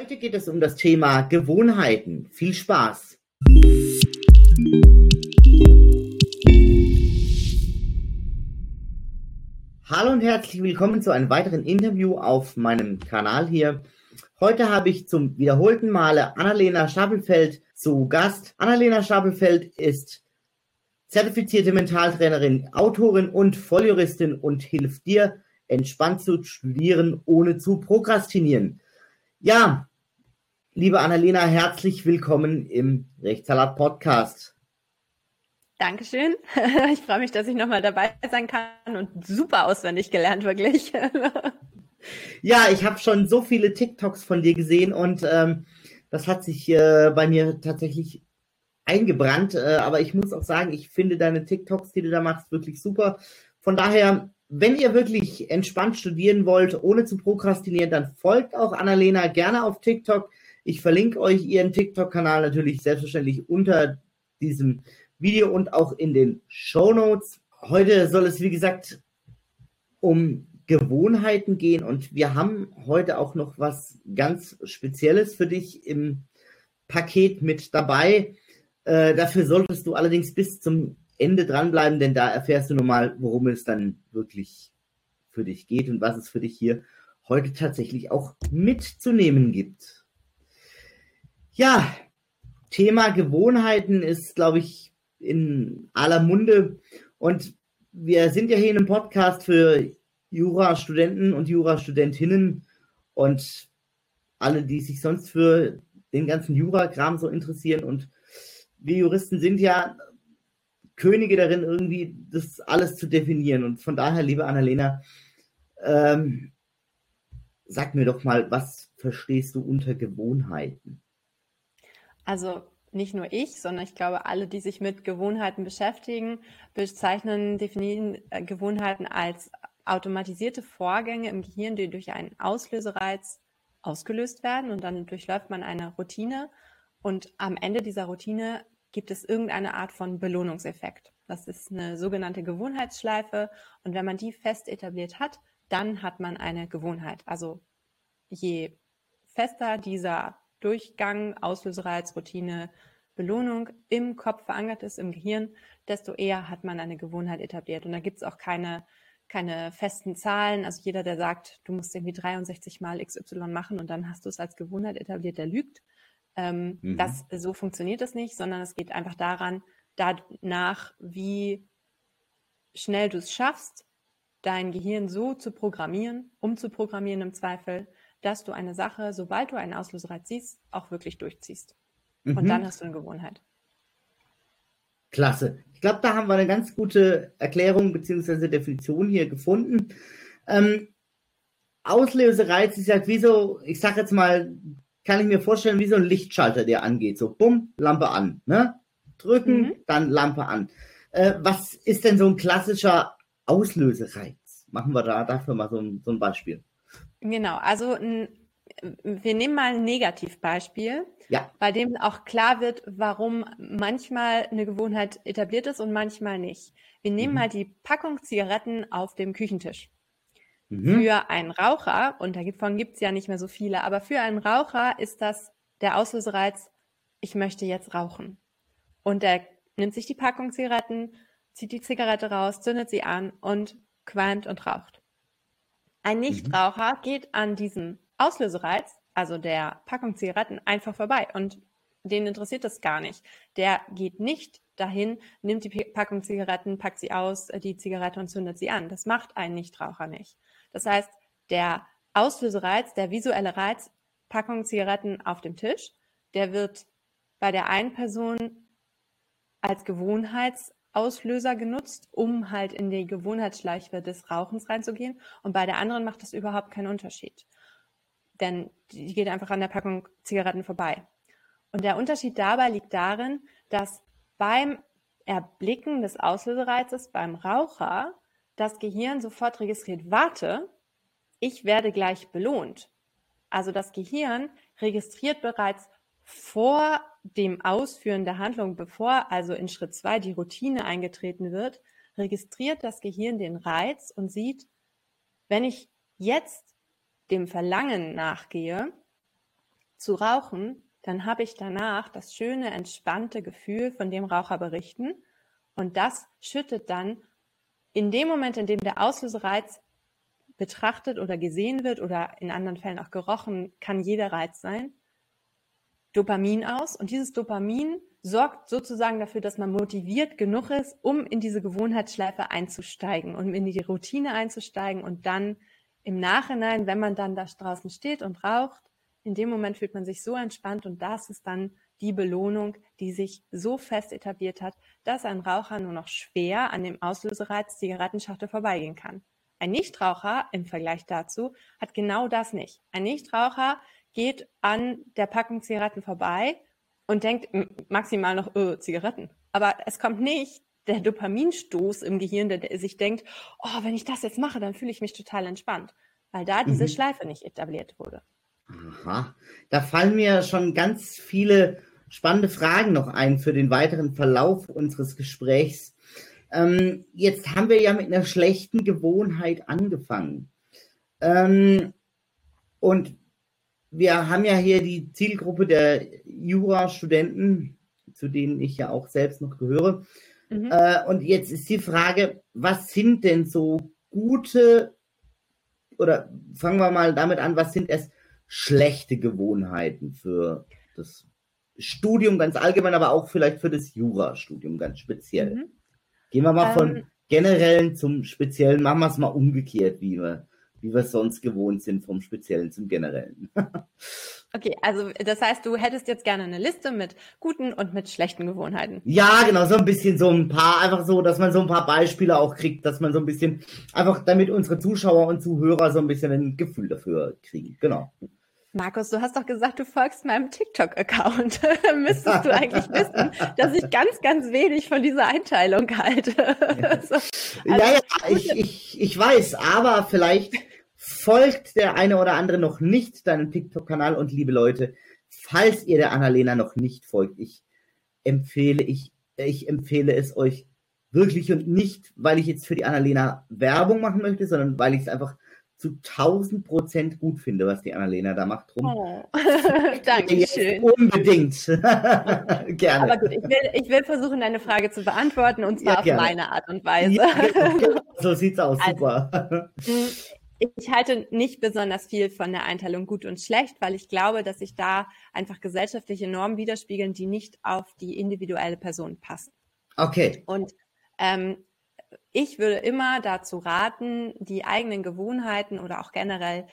Heute geht es um das Thema Gewohnheiten. Viel Spaß! Hallo und herzlich willkommen zu einem weiteren Interview auf meinem Kanal hier. Heute habe ich zum wiederholten Male Annalena Stapelfeld zu Gast. Annalena Stapelfeld ist zertifizierte Mentaltrainerin, Autorin und Volljuristin und hilft dir, entspannt zu studieren, ohne zu prokrastinieren. Ja, liebe Annalena, herzlich willkommen im Rechtssalat Podcast. Dankeschön. Ich freue mich, dass ich nochmal dabei sein kann und super auswendig gelernt, wirklich. Ja, ich habe schon so viele TikToks von dir gesehen und ähm, das hat sich äh, bei mir tatsächlich eingebrannt. Äh, aber ich muss auch sagen, ich finde deine TikToks, die du da machst, wirklich super. Von daher, wenn ihr wirklich entspannt studieren wollt, ohne zu prokrastinieren, dann folgt auch Annalena gerne auf TikTok. Ich verlinke euch ihren TikTok-Kanal natürlich selbstverständlich unter diesem Video und auch in den Show Notes. Heute soll es, wie gesagt, um Gewohnheiten gehen und wir haben heute auch noch was ganz Spezielles für dich im Paket mit dabei. Äh, dafür solltest du allerdings bis zum Ende dranbleiben, denn da erfährst du nochmal, worum es dann wirklich für dich geht und was es für dich hier heute tatsächlich auch mitzunehmen gibt. Ja, Thema Gewohnheiten ist, glaube ich, in aller Munde und wir sind ja hier in einem Podcast für Jurastudenten und Jurastudentinnen und alle, die sich sonst für den ganzen Jurakram so interessieren und wir Juristen sind ja Könige darin, irgendwie das alles zu definieren. Und von daher, liebe Annalena, ähm, sag mir doch mal, was verstehst du unter Gewohnheiten? Also nicht nur ich, sondern ich glaube, alle, die sich mit Gewohnheiten beschäftigen, bezeichnen, definieren äh, Gewohnheiten als automatisierte Vorgänge im Gehirn, die durch einen Auslösereiz ausgelöst werden und dann durchläuft man eine Routine und am Ende dieser Routine gibt es irgendeine Art von Belohnungseffekt. Das ist eine sogenannte Gewohnheitsschleife. Und wenn man die fest etabliert hat, dann hat man eine Gewohnheit. Also je fester dieser Durchgang, Auslösereiz, Routine, Belohnung im Kopf verankert ist, im Gehirn, desto eher hat man eine Gewohnheit etabliert. Und da gibt es auch keine, keine festen Zahlen. Also jeder, der sagt, du musst irgendwie 63 mal XY machen und dann hast du es als Gewohnheit etabliert, der lügt. Ähm, mhm. das, so funktioniert es nicht, sondern es geht einfach daran, danach, wie schnell du es schaffst, dein Gehirn so zu programmieren, umzuprogrammieren im Zweifel, dass du eine Sache, sobald du einen Auslösereiz siehst, auch wirklich durchziehst. Mhm. Und dann hast du eine Gewohnheit. Klasse. Ich glaube, da haben wir eine ganz gute Erklärung bzw. Definition hier gefunden. Ähm, Auslösereiz ist ja wie so, ich sage jetzt mal, kann ich mir vorstellen, wie so ein Lichtschalter, der angeht. So, bumm, Lampe an. Ne? Drücken, mhm. dann Lampe an. Äh, was ist denn so ein klassischer Auslösereiz? Machen wir da dafür mal so ein, so ein Beispiel. Genau, also wir nehmen mal ein Negativbeispiel, ja. bei dem auch klar wird, warum manchmal eine Gewohnheit etabliert ist und manchmal nicht. Wir nehmen mhm. mal die Packung Zigaretten auf dem Küchentisch. Mhm. Für einen Raucher, und davon gibt es ja nicht mehr so viele, aber für einen Raucher ist das der Auslösereiz, ich möchte jetzt rauchen. Und er nimmt sich die Packung Zigaretten, zieht die Zigarette raus, zündet sie an und qualmt und raucht. Ein mhm. Nichtraucher mhm. geht an diesem Auslösereiz, also der Packung Zigaretten, einfach vorbei und den interessiert das gar nicht. Der geht nicht dahin, nimmt die Packung Zigaretten, packt sie aus, äh, die Zigarette und zündet sie an. Das macht ein Nichtraucher nicht. Das heißt, der Auslösereiz, der visuelle Reiz, Packung Zigaretten auf dem Tisch, der wird bei der einen Person als Gewohnheitsauslöser genutzt, um halt in die Gewohnheitsschleife des Rauchens reinzugehen. Und bei der anderen macht das überhaupt keinen Unterschied. Denn die geht einfach an der Packung Zigaretten vorbei. Und der Unterschied dabei liegt darin, dass beim Erblicken des Auslösereizes beim Raucher das Gehirn sofort registriert, warte, ich werde gleich belohnt. Also das Gehirn registriert bereits vor dem Ausführen der Handlung, bevor also in Schritt zwei die Routine eingetreten wird, registriert das Gehirn den Reiz und sieht, wenn ich jetzt dem Verlangen nachgehe, zu rauchen, dann habe ich danach das schöne, entspannte Gefühl, von dem Raucher berichten. Und das schüttet dann in dem Moment, in dem der Auslösereiz betrachtet oder gesehen wird oder in anderen Fällen auch gerochen, kann jeder Reiz sein, Dopamin aus. Und dieses Dopamin sorgt sozusagen dafür, dass man motiviert genug ist, um in diese Gewohnheitsschleife einzusteigen, um in die Routine einzusteigen und dann im Nachhinein, wenn man dann da draußen steht und raucht, in dem Moment fühlt man sich so entspannt und das ist dann die Belohnung, die sich so fest etabliert hat, dass ein Raucher nur noch schwer an dem Auslösereiz Zigarettenschachtel vorbeigehen kann. Ein Nichtraucher im Vergleich dazu hat genau das nicht. Ein Nichtraucher geht an der Packung Zigaretten vorbei und denkt maximal noch, öh, Zigaretten. Aber es kommt nicht der Dopaminstoß im Gehirn, der sich denkt, oh, wenn ich das jetzt mache, dann fühle ich mich total entspannt, weil da diese mhm. Schleife nicht etabliert wurde. Aha, da fallen mir schon ganz viele spannende Fragen noch ein für den weiteren Verlauf unseres Gesprächs. Ähm, jetzt haben wir ja mit einer schlechten Gewohnheit angefangen. Ähm, und wir haben ja hier die Zielgruppe der Jurastudenten, zu denen ich ja auch selbst noch gehöre. Mhm. Äh, und jetzt ist die Frage, was sind denn so gute, oder fangen wir mal damit an, was sind es schlechte Gewohnheiten für das Studium ganz allgemein, aber auch vielleicht für das Jurastudium ganz speziell? Mhm. Gehen wir mal ähm, von generellen zum speziellen, machen wir es mal umgekehrt, wie wir wie wir es sonst gewohnt sind, vom Speziellen zum Generellen. okay, also das heißt, du hättest jetzt gerne eine Liste mit guten und mit schlechten Gewohnheiten. Ja, genau, so ein bisschen so ein paar, einfach so, dass man so ein paar Beispiele auch kriegt, dass man so ein bisschen, einfach damit unsere Zuschauer und Zuhörer so ein bisschen ein Gefühl dafür kriegen. Genau. Markus, du hast doch gesagt, du folgst meinem TikTok-Account. Müsstest du eigentlich wissen, dass ich ganz, ganz wenig von dieser Einteilung halte. so, also, ja, ja, ich, ich, ich weiß, aber vielleicht folgt der eine oder andere noch nicht deinem TikTok-Kanal und liebe Leute, falls ihr der Annalena noch nicht folgt, ich empfehle, ich, ich empfehle es euch wirklich und nicht, weil ich jetzt für die Annalena Werbung machen möchte, sondern weil ich es einfach zu 1000 Prozent gut finde, was die Annalena da macht. Drum. Oh. Dankeschön. Unbedingt. gerne. Aber gut, ich will, ich will versuchen, deine Frage zu beantworten und zwar ja, auf meine Art und Weise. Ja, genau. so sieht's aus. Also, super. Ich halte nicht besonders viel von der Einteilung gut und schlecht, weil ich glaube, dass sich da einfach gesellschaftliche Normen widerspiegeln, die nicht auf die individuelle Person passen. Okay. Und ähm, ich würde immer dazu raten, die eigenen Gewohnheiten oder auch generell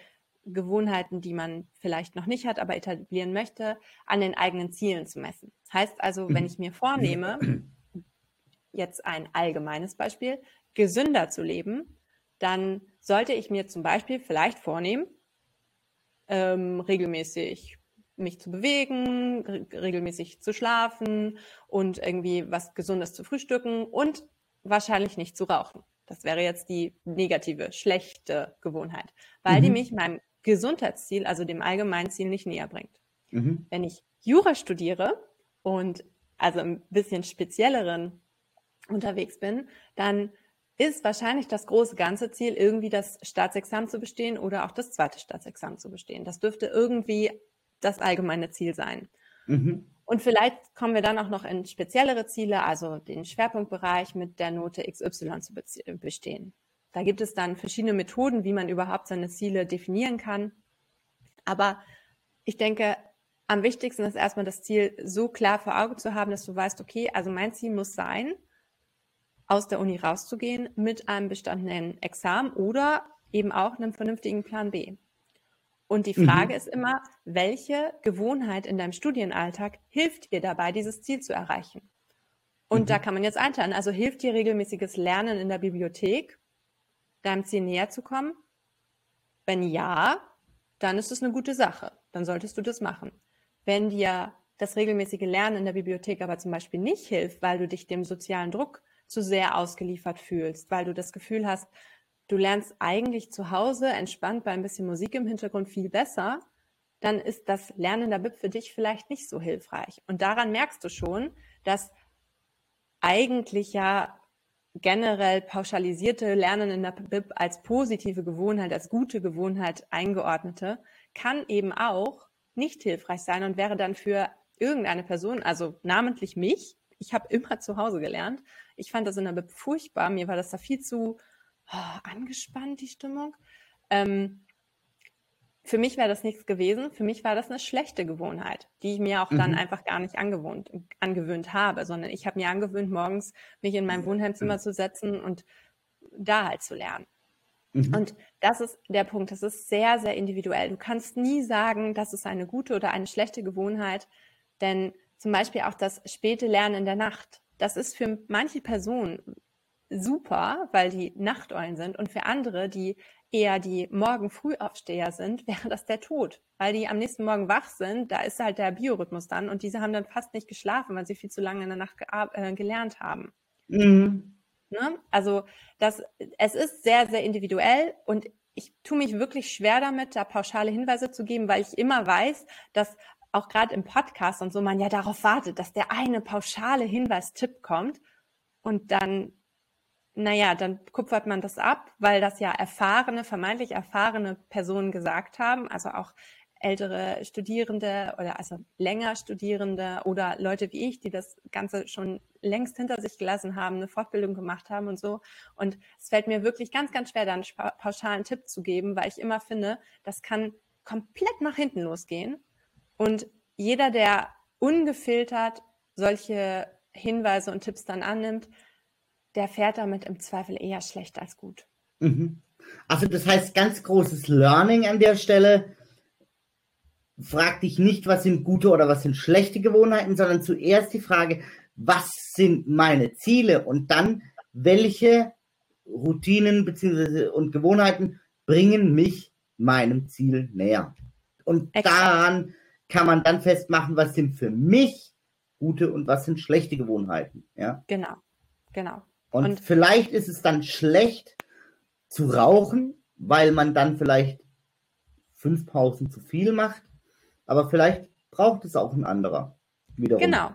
Gewohnheiten, die man vielleicht noch nicht hat, aber etablieren möchte, an den eigenen Zielen zu messen. Heißt also, wenn mhm. ich mir vornehme, jetzt ein allgemeines Beispiel, gesünder zu leben, dann sollte ich mir zum Beispiel vielleicht vornehmen, ähm, regelmäßig mich zu bewegen, regelmäßig zu schlafen und irgendwie was Gesundes zu frühstücken und wahrscheinlich nicht zu rauchen. Das wäre jetzt die negative, schlechte Gewohnheit, weil mhm. die mich meinem Gesundheitsziel, also dem allgemeinen Ziel, nicht näher bringt. Mhm. Wenn ich Jura studiere und also ein bisschen spezielleren unterwegs bin, dann ist wahrscheinlich das große ganze Ziel, irgendwie das Staatsexamen zu bestehen oder auch das zweite Staatsexamen zu bestehen. Das dürfte irgendwie das allgemeine Ziel sein. Mhm. Und vielleicht kommen wir dann auch noch in speziellere Ziele, also den Schwerpunktbereich mit der Note XY zu bestehen. Da gibt es dann verschiedene Methoden, wie man überhaupt seine Ziele definieren kann. Aber ich denke, am wichtigsten ist erstmal das Ziel so klar vor Augen zu haben, dass du weißt, okay, also mein Ziel muss sein, aus der Uni rauszugehen mit einem bestandenen Examen oder eben auch einem vernünftigen Plan B. Und die Frage mhm. ist immer, welche Gewohnheit in deinem Studienalltag hilft dir dabei, dieses Ziel zu erreichen? Und mhm. da kann man jetzt einteilen. Also hilft dir regelmäßiges Lernen in der Bibliothek, deinem Ziel näher zu kommen? Wenn ja, dann ist es eine gute Sache. Dann solltest du das machen. Wenn dir das regelmäßige Lernen in der Bibliothek aber zum Beispiel nicht hilft, weil du dich dem sozialen Druck zu sehr ausgeliefert fühlst, weil du das Gefühl hast, du lernst eigentlich zu Hause entspannt bei ein bisschen Musik im Hintergrund viel besser, dann ist das Lernen der BIP für dich vielleicht nicht so hilfreich. Und daran merkst du schon, dass eigentlich ja generell pauschalisierte Lernen in der BIP als positive Gewohnheit, als gute Gewohnheit eingeordnete, kann eben auch nicht hilfreich sein und wäre dann für irgendeine Person, also namentlich mich, ich habe immer zu Hause gelernt. Ich fand das in der Bib furchtbar. Mir war das da viel zu oh, angespannt, die Stimmung. Ähm, für mich wäre das nichts gewesen. Für mich war das eine schlechte Gewohnheit, die ich mir auch dann mhm. einfach gar nicht angewohnt, angewöhnt habe, sondern ich habe mir angewöhnt, morgens mich in mein Wohnheimzimmer mhm. zu setzen und da halt zu lernen. Mhm. Und das ist der Punkt. Das ist sehr, sehr individuell. Du kannst nie sagen, das ist eine gute oder eine schlechte Gewohnheit, denn zum Beispiel auch das späte Lernen in der Nacht. Das ist für manche Personen super, weil die Nachteulen sind und für andere, die eher die morgen Frühaufsteher sind, wäre das der Tod, weil die am nächsten Morgen wach sind, da ist halt der Biorhythmus dann und diese haben dann fast nicht geschlafen, weil sie viel zu lange in der Nacht äh, gelernt haben. Mhm. Ne? Also das, es ist sehr, sehr individuell und ich tue mich wirklich schwer damit, da pauschale Hinweise zu geben, weil ich immer weiß, dass auch gerade im Podcast und so man ja darauf wartet, dass der eine pauschale Hinweistipp kommt und dann, naja, dann kupfert man das ab, weil das ja erfahrene, vermeintlich erfahrene Personen gesagt haben, also auch ältere Studierende oder also länger Studierende oder Leute wie ich, die das Ganze schon längst hinter sich gelassen haben, eine Fortbildung gemacht haben und so. Und es fällt mir wirklich ganz, ganz schwer, da einen pauschalen Tipp zu geben, weil ich immer finde, das kann komplett nach hinten losgehen. Und jeder, der ungefiltert solche Hinweise und Tipps dann annimmt, der fährt damit im Zweifel eher schlecht als gut. Mhm. Also das heißt, ganz großes Learning an der Stelle. Frag dich nicht, was sind gute oder was sind schlechte Gewohnheiten, sondern zuerst die Frage, was sind meine Ziele und dann, welche Routinen bzw. und Gewohnheiten bringen mich meinem Ziel näher. Und Exakt. daran kann man dann festmachen, was sind für mich gute und was sind schlechte Gewohnheiten. Ja? Genau, genau. Und, und vielleicht ist es dann schlecht zu rauchen, weil man dann vielleicht fünf Pausen zu viel macht, aber vielleicht braucht es auch ein anderer. Wiederum. Genau,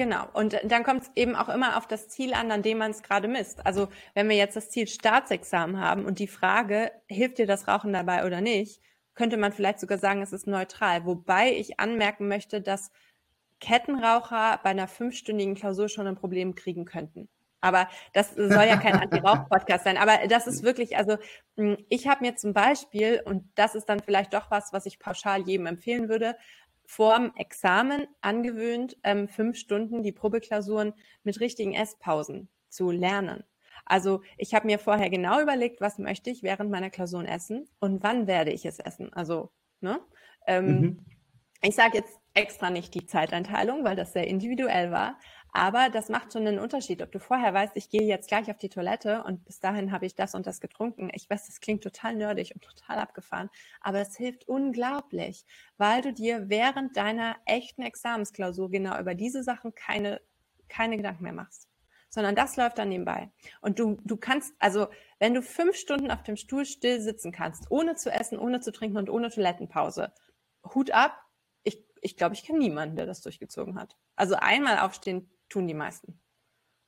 Genau. Und dann kommt es eben auch immer auf das Ziel an, an dem man es gerade misst. Also wenn wir jetzt das Ziel Staatsexamen haben und die Frage, hilft dir das Rauchen dabei oder nicht, könnte man vielleicht sogar sagen, es ist neutral. Wobei ich anmerken möchte, dass Kettenraucher bei einer fünfstündigen Klausur schon ein Problem kriegen könnten. Aber das soll ja kein Anti-Rauch-Podcast sein. Aber das ist wirklich, also hm, ich habe mir zum Beispiel, und das ist dann vielleicht doch was, was ich pauschal jedem empfehlen würde, vorm Examen angewöhnt, ähm, fünf Stunden die Probeklausuren mit richtigen Esspausen zu lernen. Also ich habe mir vorher genau überlegt, was möchte ich während meiner Klausuren essen und wann werde ich es essen. Also, ne? Ähm, mhm. Ich sage jetzt extra nicht die Zeiteinteilung, weil das sehr individuell war. Aber das macht schon einen Unterschied, ob du vorher weißt, ich gehe jetzt gleich auf die Toilette und bis dahin habe ich das und das getrunken. Ich weiß, das klingt total nerdig und total abgefahren, aber es hilft unglaublich, weil du dir während deiner echten Examensklausur genau über diese Sachen keine, keine Gedanken mehr machst sondern das läuft dann nebenbei. Und du, du kannst, also wenn du fünf Stunden auf dem Stuhl still sitzen kannst, ohne zu essen, ohne zu trinken und ohne Toilettenpause, Hut ab. Ich, ich glaube, ich kenne niemanden, der das durchgezogen hat. Also einmal aufstehen tun die meisten.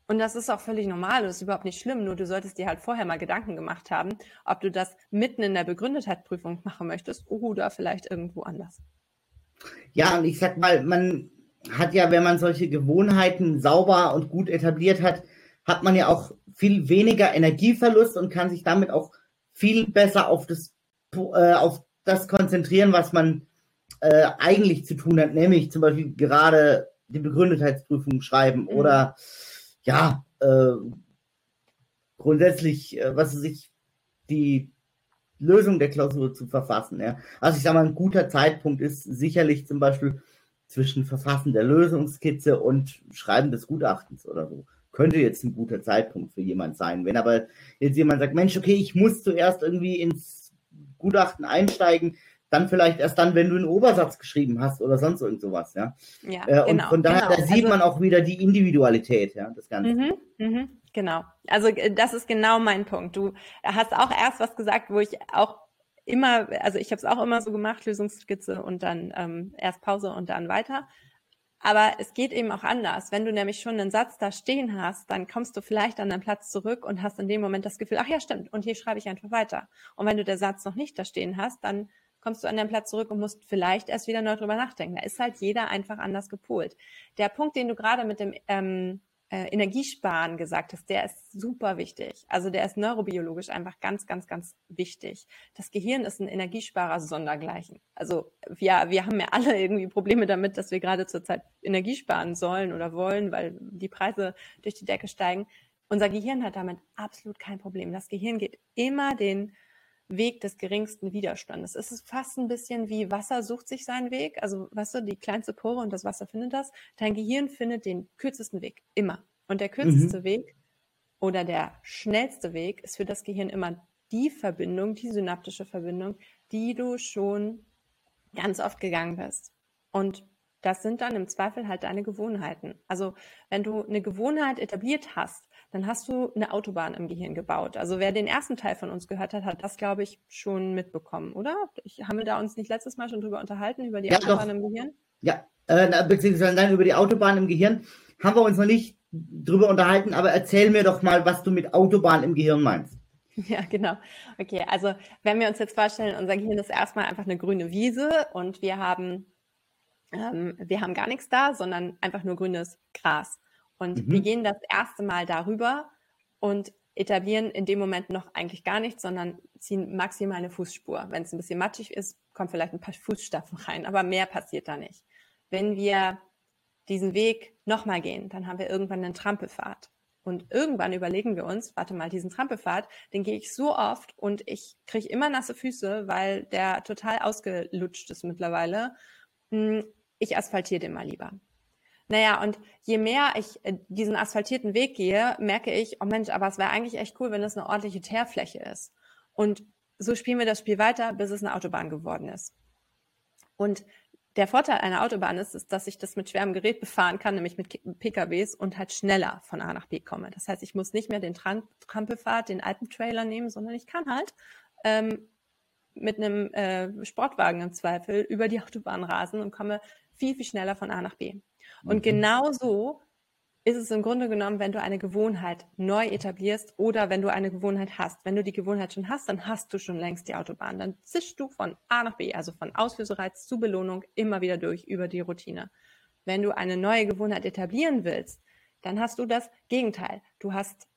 Und das ist auch völlig normal, das ist überhaupt nicht schlimm, nur du solltest dir halt vorher mal Gedanken gemacht haben, ob du das mitten in der Begründetheitsprüfung machen möchtest oder vielleicht irgendwo anders. Ja, und ich sag mal, man, hat ja, wenn man solche Gewohnheiten sauber und gut etabliert hat, hat man ja auch viel weniger Energieverlust und kann sich damit auch viel besser auf das, äh, auf das konzentrieren, was man äh, eigentlich zu tun hat, nämlich zum Beispiel gerade die Begründetheitsprüfung schreiben mhm. oder ja, äh, grundsätzlich, äh, was sich die Lösung der Klausur zu verfassen. Ja. Also ich sage mal, ein guter Zeitpunkt ist sicherlich zum Beispiel zwischen Verfassen der Lösungskizze und Schreiben des Gutachtens oder so. Könnte jetzt ein guter Zeitpunkt für jemand sein. Wenn aber jetzt jemand sagt, Mensch, okay, ich muss zuerst irgendwie ins Gutachten einsteigen, dann vielleicht erst dann, wenn du einen Obersatz geschrieben hast oder sonst irgend sowas, ja. ja äh, und genau, von daher, genau. da sieht also, man auch wieder die Individualität, ja, das Ganze. Mhm, mh, genau. Also äh, das ist genau mein Punkt. Du hast auch erst was gesagt, wo ich auch immer, also ich habe es auch immer so gemacht, Lösungsskizze und dann ähm, erst Pause und dann weiter. Aber es geht eben auch anders. Wenn du nämlich schon einen Satz da stehen hast, dann kommst du vielleicht an deinen Platz zurück und hast in dem Moment das Gefühl, ach ja, stimmt, und hier schreibe ich einfach weiter. Und wenn du der Satz noch nicht da stehen hast, dann kommst du an deinen Platz zurück und musst vielleicht erst wieder neu drüber nachdenken. Da ist halt jeder einfach anders gepolt. Der Punkt, den du gerade mit dem ähm, äh, Energiesparen gesagt hast, der ist super wichtig. Also der ist neurobiologisch einfach ganz, ganz, ganz wichtig. Das Gehirn ist ein Energiesparer sondergleichen. Also wir, wir haben ja alle irgendwie Probleme damit, dass wir gerade zurzeit Energie sparen sollen oder wollen, weil die Preise durch die Decke steigen. Unser Gehirn hat damit absolut kein Problem. Das Gehirn geht immer den Weg des geringsten Widerstandes. Es ist fast ein bisschen wie Wasser sucht sich seinen Weg. Also, weißt du, die kleinste Pore und das Wasser findet das. Dein Gehirn findet den kürzesten Weg. Immer. Und der kürzeste mhm. Weg oder der schnellste Weg ist für das Gehirn immer die Verbindung, die synaptische Verbindung, die du schon ganz oft gegangen bist. Und das sind dann im Zweifel halt deine Gewohnheiten. Also wenn du eine Gewohnheit etabliert hast, dann hast du eine Autobahn im Gehirn gebaut. Also wer den ersten Teil von uns gehört hat, hat das, glaube ich, schon mitbekommen, oder? Ich, haben wir da uns nicht letztes Mal schon drüber unterhalten, über die ja, Autobahn doch. im Gehirn? Ja, äh, beziehungsweise dann über die Autobahn im Gehirn haben wir uns noch nicht drüber unterhalten, aber erzähl mir doch mal, was du mit Autobahn im Gehirn meinst. Ja, genau. Okay, also wenn wir uns jetzt vorstellen, unser Gehirn ist erstmal einfach eine grüne Wiese und wir haben, ähm, wir haben gar nichts da, sondern einfach nur grünes Gras. Und mhm. wir gehen das erste Mal darüber und etablieren in dem Moment noch eigentlich gar nichts, sondern ziehen maximal eine Fußspur. Wenn es ein bisschen matschig ist, kommt vielleicht ein paar Fußstapfen rein, aber mehr passiert da nicht. Wenn wir diesen Weg nochmal gehen, dann haben wir irgendwann einen Trampelpfad. Und irgendwann überlegen wir uns, warte mal, diesen Trampelpfad, den gehe ich so oft und ich kriege immer nasse Füße, weil der total ausgelutscht ist mittlerweile. Hm, ich asphaltiere den mal lieber. Naja, und je mehr ich äh, diesen asphaltierten Weg gehe, merke ich, oh Mensch, aber es wäre eigentlich echt cool, wenn das eine ordentliche Teerfläche ist. Und so spielen wir das Spiel weiter, bis es eine Autobahn geworden ist. Und der Vorteil einer Autobahn ist, ist, dass ich das mit schwerem Gerät befahren kann, nämlich mit PKWs und halt schneller von A nach B komme. Das heißt, ich muss nicht mehr den Tram Trampelfahrt, den alten Trailer nehmen, sondern ich kann halt ähm, mit einem äh, Sportwagen im Zweifel über die Autobahn rasen und komme viel, viel schneller von A nach B. Und mhm. genau so ist es im Grunde genommen, wenn du eine Gewohnheit neu etablierst oder wenn du eine Gewohnheit hast. Wenn du die Gewohnheit schon hast, dann hast du schon längst die Autobahn. Dann zischst du von A nach B, also von Auslösereiz zu Belohnung immer wieder durch über die Routine. Wenn du eine neue Gewohnheit etablieren willst, dann hast du das Gegenteil. Du hast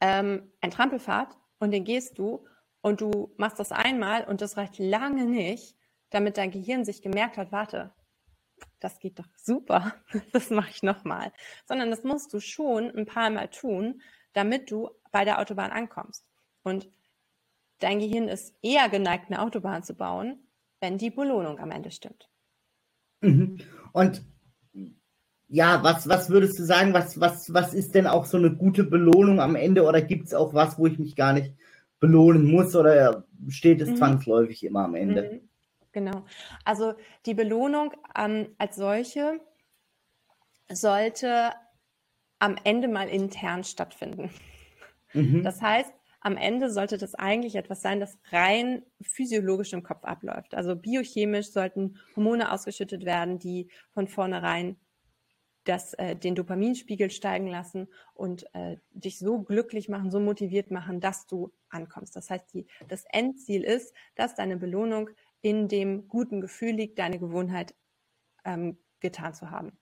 ähm, ein Trampelfahrt und den gehst du und du machst das einmal und das reicht lange nicht, damit dein Gehirn sich gemerkt hat, warte, das geht doch super, das mache ich nochmal. Sondern das musst du schon ein paar Mal tun, damit du bei der Autobahn ankommst. Und dein Gehirn ist eher geneigt, eine Autobahn zu bauen, wenn die Belohnung am Ende stimmt. Mhm. Und ja, was, was würdest du sagen, was, was, was ist denn auch so eine gute Belohnung am Ende oder gibt es auch was, wo ich mich gar nicht belohnen muss oder steht es mhm. zwangsläufig immer am Ende? Mhm. Genau. Also die Belohnung ähm, als solche sollte am Ende mal intern stattfinden. Mhm. Das heißt, am Ende sollte das eigentlich etwas sein, das rein physiologisch im Kopf abläuft. Also biochemisch sollten Hormone ausgeschüttet werden, die von vornherein das, äh, den Dopaminspiegel steigen lassen und äh, dich so glücklich machen, so motiviert machen, dass du ankommst. Das heißt, die, das Endziel ist, dass deine Belohnung in dem guten Gefühl liegt, deine Gewohnheit ähm, getan zu haben.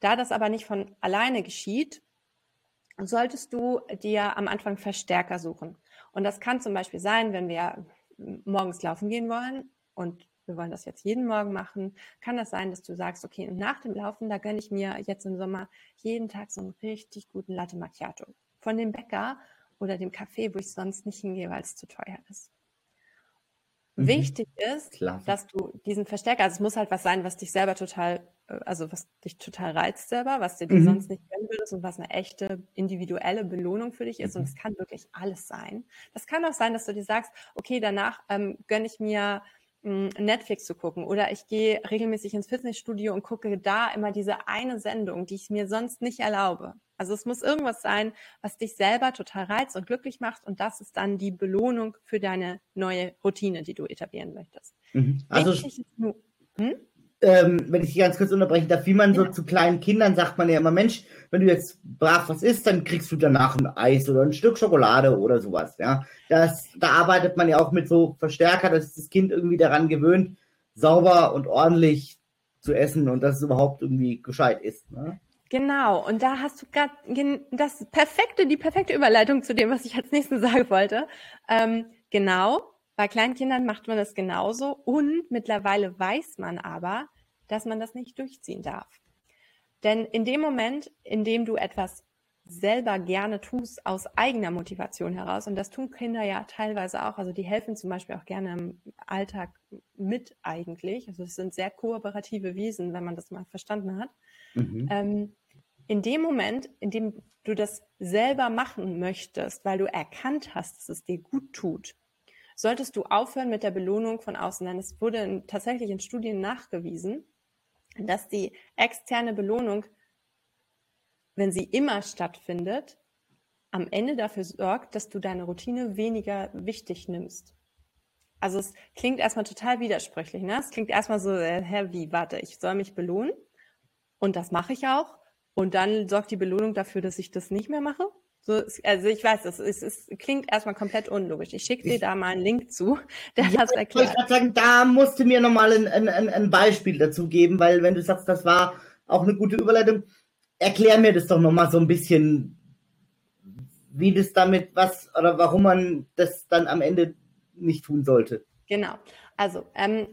Da das aber nicht von alleine geschieht, solltest du dir am Anfang Verstärker suchen. Und das kann zum Beispiel sein, wenn wir morgens laufen gehen wollen und wir wollen das jetzt jeden Morgen machen, kann das sein, dass du sagst, okay, nach dem Laufen, da gönne ich mir jetzt im Sommer jeden Tag so einen richtig guten Latte Macchiato von dem Bäcker oder dem Café, wo ich sonst nicht hingehe, weil es zu teuer ist. Mhm. Wichtig ist, Klasse. dass du diesen Verstärker, also es muss halt was sein, was dich selber total, äh, also was dich total reizt selber, was dir mhm. sonst nicht gönnen würdest und was eine echte individuelle Belohnung für dich ist. Mhm. Und es kann wirklich alles sein. Das kann auch sein, dass du dir sagst, okay, danach ähm, gönne ich mir Netflix zu gucken oder ich gehe regelmäßig ins Fitnessstudio und gucke da immer diese eine Sendung, die ich mir sonst nicht erlaube. Also es muss irgendwas sein, was dich selber total reizt und glücklich macht und das ist dann die Belohnung für deine neue Routine, die du etablieren möchtest. Mhm. Also, nur, hm? ähm, wenn ich dich ganz kurz unterbrechen darf, wie man so zu kleinen Kindern sagt man ja immer, Mensch, wenn du jetzt brav was isst, dann kriegst du danach ein Eis oder ein Stück Schokolade oder sowas, ja. Das, da arbeitet man ja auch mit so Verstärker, dass das Kind irgendwie daran gewöhnt, sauber und ordentlich zu essen und dass es überhaupt irgendwie gescheit ist. Ne? Genau, und da hast du gerade das perfekte, die perfekte Überleitung zu dem, was ich als nächstes sagen wollte. Ähm, genau, bei kleinen Kindern macht man das genauso und mittlerweile weiß man aber, dass man das nicht durchziehen darf. Denn in dem Moment, in dem du etwas selber gerne tust aus eigener Motivation heraus, und das tun Kinder ja teilweise auch, also die helfen zum Beispiel auch gerne im Alltag mit eigentlich, also es sind sehr kooperative Wesen, wenn man das mal verstanden hat. Mhm. Ähm, in dem Moment, in dem du das selber machen möchtest, weil du erkannt hast, dass es dir gut tut, solltest du aufhören mit der Belohnung von außen. Denn es wurde in, tatsächlich in Studien nachgewiesen, dass die externe Belohnung, wenn sie immer stattfindet, am Ende dafür sorgt, dass du deine Routine weniger wichtig nimmst. Also es klingt erstmal total widersprüchlich. Ne? Es klingt erstmal so, äh, hä, wie, warte, ich soll mich belohnen und das mache ich auch. Und dann sorgt die Belohnung dafür, dass ich das nicht mehr mache. So, also ich weiß, es, es, es klingt erstmal komplett unlogisch. Ich schicke dir da mal einen Link zu, der ja, das erklärt. Ich wollte sagen, da musst du mir nochmal ein, ein, ein Beispiel dazu geben, weil wenn du sagst, das war auch eine gute Überleitung, erklär mir das doch nochmal so ein bisschen, wie das damit, was oder warum man das dann am Ende nicht tun sollte. Genau. Also ähm,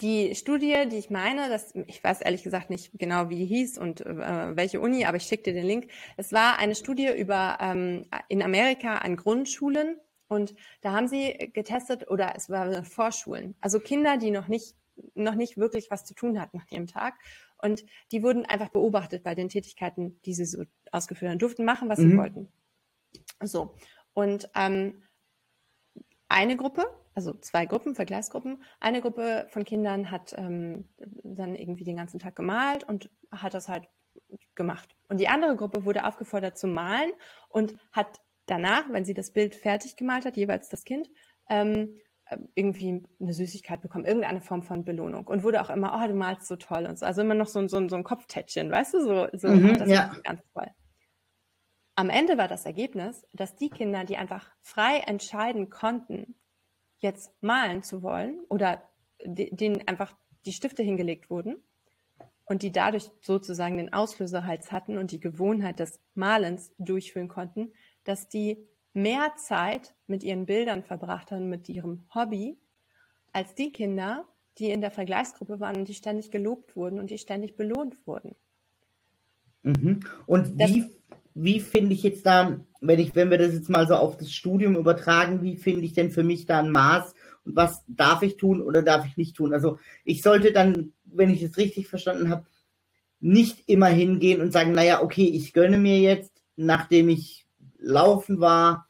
die Studie, die ich meine, das, ich weiß ehrlich gesagt nicht genau, wie die hieß und äh, welche Uni, aber ich schicke dir den Link. Es war eine Studie über ähm, in Amerika an Grundschulen und da haben sie getestet oder es war Vorschulen, also Kinder, die noch nicht noch nicht wirklich was zu tun hatten nach ihrem Tag und die wurden einfach beobachtet bei den Tätigkeiten, die sie so ausgeführt haben, durften machen, was mhm. sie wollten. So und ähm, eine Gruppe also zwei Gruppen, Vergleichsgruppen. Eine Gruppe von Kindern hat ähm, dann irgendwie den ganzen Tag gemalt und hat das halt gemacht. Und die andere Gruppe wurde aufgefordert zu malen und hat danach, wenn sie das Bild fertig gemalt hat, jeweils das Kind, ähm, irgendwie eine Süßigkeit bekommen, irgendeine Form von Belohnung und wurde auch immer, oh, du malst so toll und so. Also immer noch so, so, so ein Kopftätschchen, weißt du, so, so mhm, das ja. ganz toll. Am Ende war das Ergebnis, dass die Kinder, die einfach frei entscheiden konnten, jetzt malen zu wollen oder denen einfach die Stifte hingelegt wurden und die dadurch sozusagen den Auslöserhals hatten und die Gewohnheit des Malens durchführen konnten, dass die mehr Zeit mit ihren Bildern verbracht haben, mit ihrem Hobby, als die Kinder, die in der Vergleichsgruppe waren und die ständig gelobt wurden und die ständig belohnt wurden. Mhm. Und wie, wie finde ich jetzt da, wenn ich, wenn wir das jetzt mal so auf das Studium übertragen, wie finde ich denn für mich da ein Maß und was darf ich tun oder darf ich nicht tun? Also ich sollte dann, wenn ich es richtig verstanden habe, nicht immer hingehen und sagen, naja, okay, ich gönne mir jetzt, nachdem ich laufen war,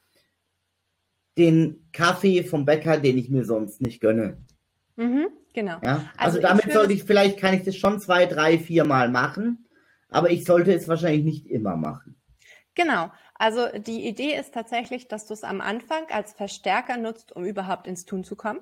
den Kaffee vom Bäcker, den ich mir sonst nicht gönne. Mhm, genau. Ja? Also, also damit sollte ich, vielleicht kann ich das schon zwei, drei, vier Mal machen, aber ich sollte es wahrscheinlich nicht immer machen. Genau. Also die Idee ist tatsächlich, dass du es am Anfang als Verstärker nutzt, um überhaupt ins Tun zu kommen.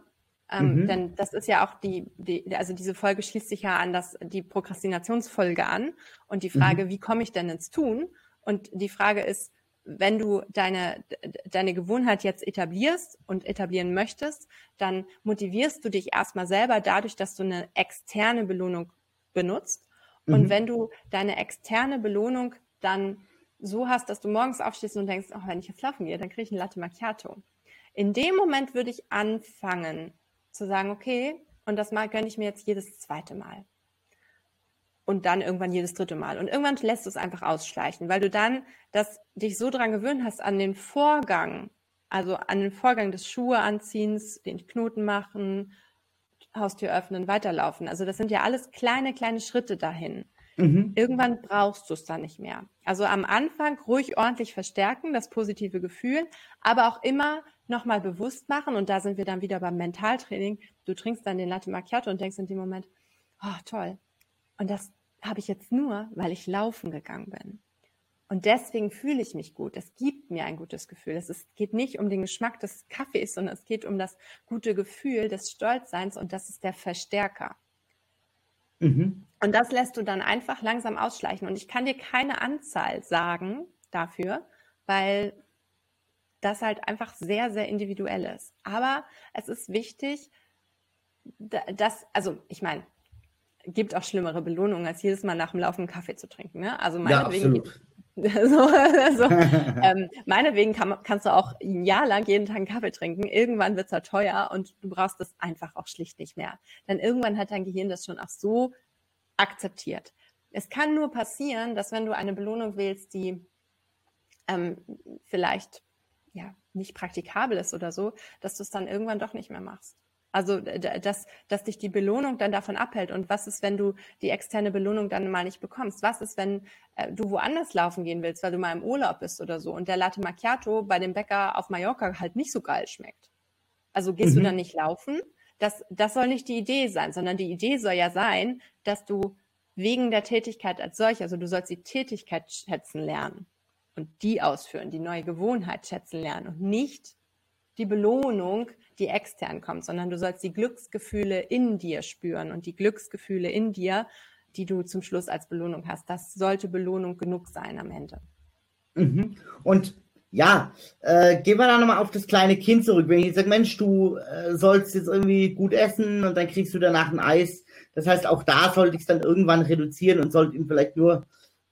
Ähm, mhm. Denn das ist ja auch die, die, also diese Folge schließt sich ja an das, die Prokrastinationsfolge an und die Frage, mhm. wie komme ich denn ins Tun? Und die Frage ist, wenn du deine, deine Gewohnheit jetzt etablierst und etablieren möchtest, dann motivierst du dich erstmal selber dadurch, dass du eine externe Belohnung benutzt. Mhm. Und wenn du deine externe Belohnung dann so hast, dass du morgens aufstehst und denkst, oh, wenn ich jetzt laufen gehe, dann kriege ich ein Latte Macchiato. In dem Moment würde ich anfangen zu sagen, okay, und das mal gönne ich mir jetzt jedes zweite Mal. Und dann irgendwann jedes dritte Mal. Und irgendwann lässt du es einfach ausschleichen, weil du dann das, dich so dran gewöhnt hast an den Vorgang, also an den Vorgang des Schuhe anziehens, den Knoten machen, Haustür öffnen, weiterlaufen. Also das sind ja alles kleine, kleine Schritte dahin. Mhm. Irgendwann brauchst du es dann nicht mehr. Also am Anfang ruhig ordentlich verstärken, das positive Gefühl, aber auch immer nochmal bewusst machen. Und da sind wir dann wieder beim Mentaltraining. Du trinkst dann den Latte Macchiato und denkst in dem Moment, oh toll. Und das habe ich jetzt nur, weil ich laufen gegangen bin. Und deswegen fühle ich mich gut. Es gibt mir ein gutes Gefühl. Es geht nicht um den Geschmack des Kaffees, sondern es geht um das gute Gefühl des Stolzseins und das ist der Verstärker. Mhm. Und das lässt du dann einfach langsam ausschleichen. Und ich kann dir keine Anzahl sagen dafür, weil das halt einfach sehr, sehr individuell ist. Aber es ist wichtig, dass, also ich meine, gibt auch schlimmere Belohnungen, als jedes Mal nach dem Laufen Kaffee zu trinken. Ne? Also meinetwegen, ja, so, so, ähm, meinetwegen kann, kannst du auch ein Jahr lang jeden Tag einen Kaffee trinken. Irgendwann wird es halt teuer und du brauchst es einfach auch schlicht nicht mehr. Denn irgendwann hat dein Gehirn das schon auch so akzeptiert. Es kann nur passieren, dass wenn du eine Belohnung wählst, die ähm, vielleicht ja nicht praktikabel ist oder so, dass du es dann irgendwann doch nicht mehr machst. Also, dass, dass dich die Belohnung dann davon abhält. Und was ist, wenn du die externe Belohnung dann mal nicht bekommst? Was ist, wenn äh, du woanders laufen gehen willst, weil du mal im Urlaub bist oder so und der Latte Macchiato bei dem Bäcker auf Mallorca halt nicht so geil schmeckt? Also gehst mhm. du dann nicht laufen? Das, das soll nicht die Idee sein, sondern die Idee soll ja sein, dass du wegen der Tätigkeit als solch, also du sollst die Tätigkeit schätzen lernen und die ausführen, die neue Gewohnheit schätzen lernen und nicht die Belohnung, die extern kommt, sondern du sollst die Glücksgefühle in dir spüren und die Glücksgefühle in dir, die du zum Schluss als Belohnung hast. Das sollte Belohnung genug sein am Ende. Mhm. Und ja, äh, gehen wir da nochmal auf das kleine Kind zurück. Wenn ich sage, Mensch, du äh, sollst jetzt irgendwie gut essen und dann kriegst du danach ein Eis. Das heißt, auch da sollte ich es dann irgendwann reduzieren und sollte ihm vielleicht nur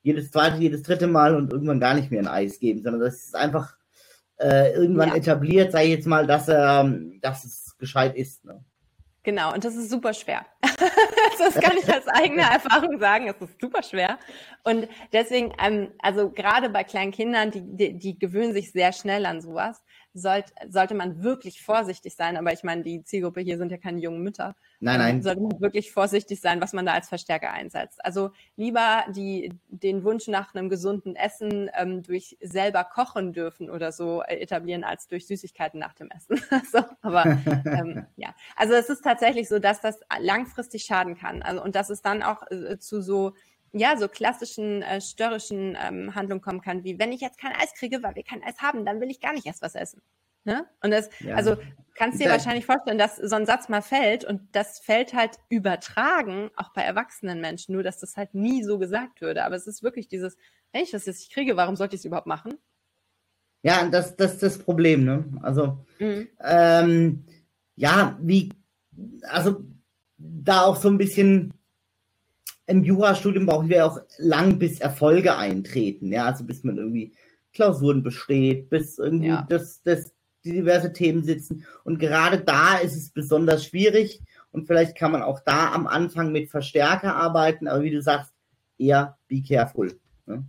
jedes zweite, jedes dritte Mal und irgendwann gar nicht mehr ein Eis geben, sondern das ist einfach äh, irgendwann ja. etabliert, sei jetzt mal, dass, er, dass es gescheit ist. Ne? Genau, und das ist super schwer. das kann ich als eigene Erfahrung sagen, es ist super schwer. Und deswegen, ähm, also gerade bei kleinen Kindern, die, die, die gewöhnen sich sehr schnell an sowas sollte, sollte man wirklich vorsichtig sein. Aber ich meine, die Zielgruppe hier sind ja keine jungen Mütter. Nein, nein. Ähm, sollte man wirklich vorsichtig sein, was man da als Verstärker einsetzt. Also lieber die, den Wunsch nach einem gesunden Essen ähm, durch selber kochen dürfen oder so äh, etablieren, als durch Süßigkeiten nach dem Essen. so, aber ähm, ja, also es ist tatsächlich so, dass das langfristig schaden kann. Also, und dass es dann auch äh, zu so ja, so klassischen äh, störrischen ähm, Handlungen kommen kann, wie wenn ich jetzt kein Eis kriege, weil wir kein Eis haben, dann will ich gar nicht erst was essen. Ne? Und das, ja. also kannst dir wahrscheinlich vorstellen, dass so ein Satz mal fällt und das fällt halt übertragen, auch bei erwachsenen Menschen, nur dass das halt nie so gesagt würde. Aber es ist wirklich dieses, wenn ich das jetzt nicht kriege, warum sollte ich es überhaupt machen? Ja, das, das ist das Problem, ne? Also, mhm. ähm, ja, wie, also da auch so ein bisschen im Jurastudium brauchen wir auch lang, bis Erfolge eintreten, ja, also bis man irgendwie Klausuren besteht, bis irgendwie ja. das, das diverse Themen sitzen. Und gerade da ist es besonders schwierig und vielleicht kann man auch da am Anfang mit Verstärker arbeiten, aber wie du sagst, eher be careful. Ne?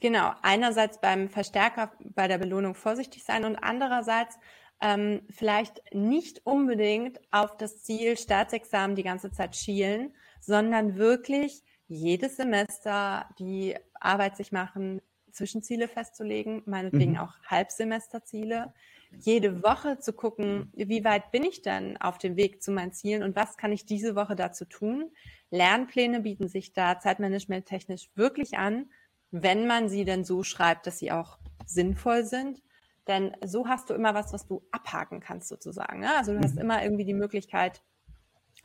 Genau, einerseits beim Verstärker bei der Belohnung vorsichtig sein und andererseits ähm, vielleicht nicht unbedingt auf das Ziel Staatsexamen die ganze Zeit schielen, sondern wirklich jedes Semester die Arbeit sich machen, Zwischenziele festzulegen, meinetwegen mhm. auch Halbsemesterziele, jede Woche zu gucken, wie weit bin ich denn auf dem Weg zu meinen Zielen und was kann ich diese Woche dazu tun. Lernpläne bieten sich da zeitmanagement technisch wirklich an, wenn man sie denn so schreibt, dass sie auch sinnvoll sind. Denn so hast du immer was, was du abhaken kannst sozusagen. Ne? Also du hast mhm. immer irgendwie die Möglichkeit,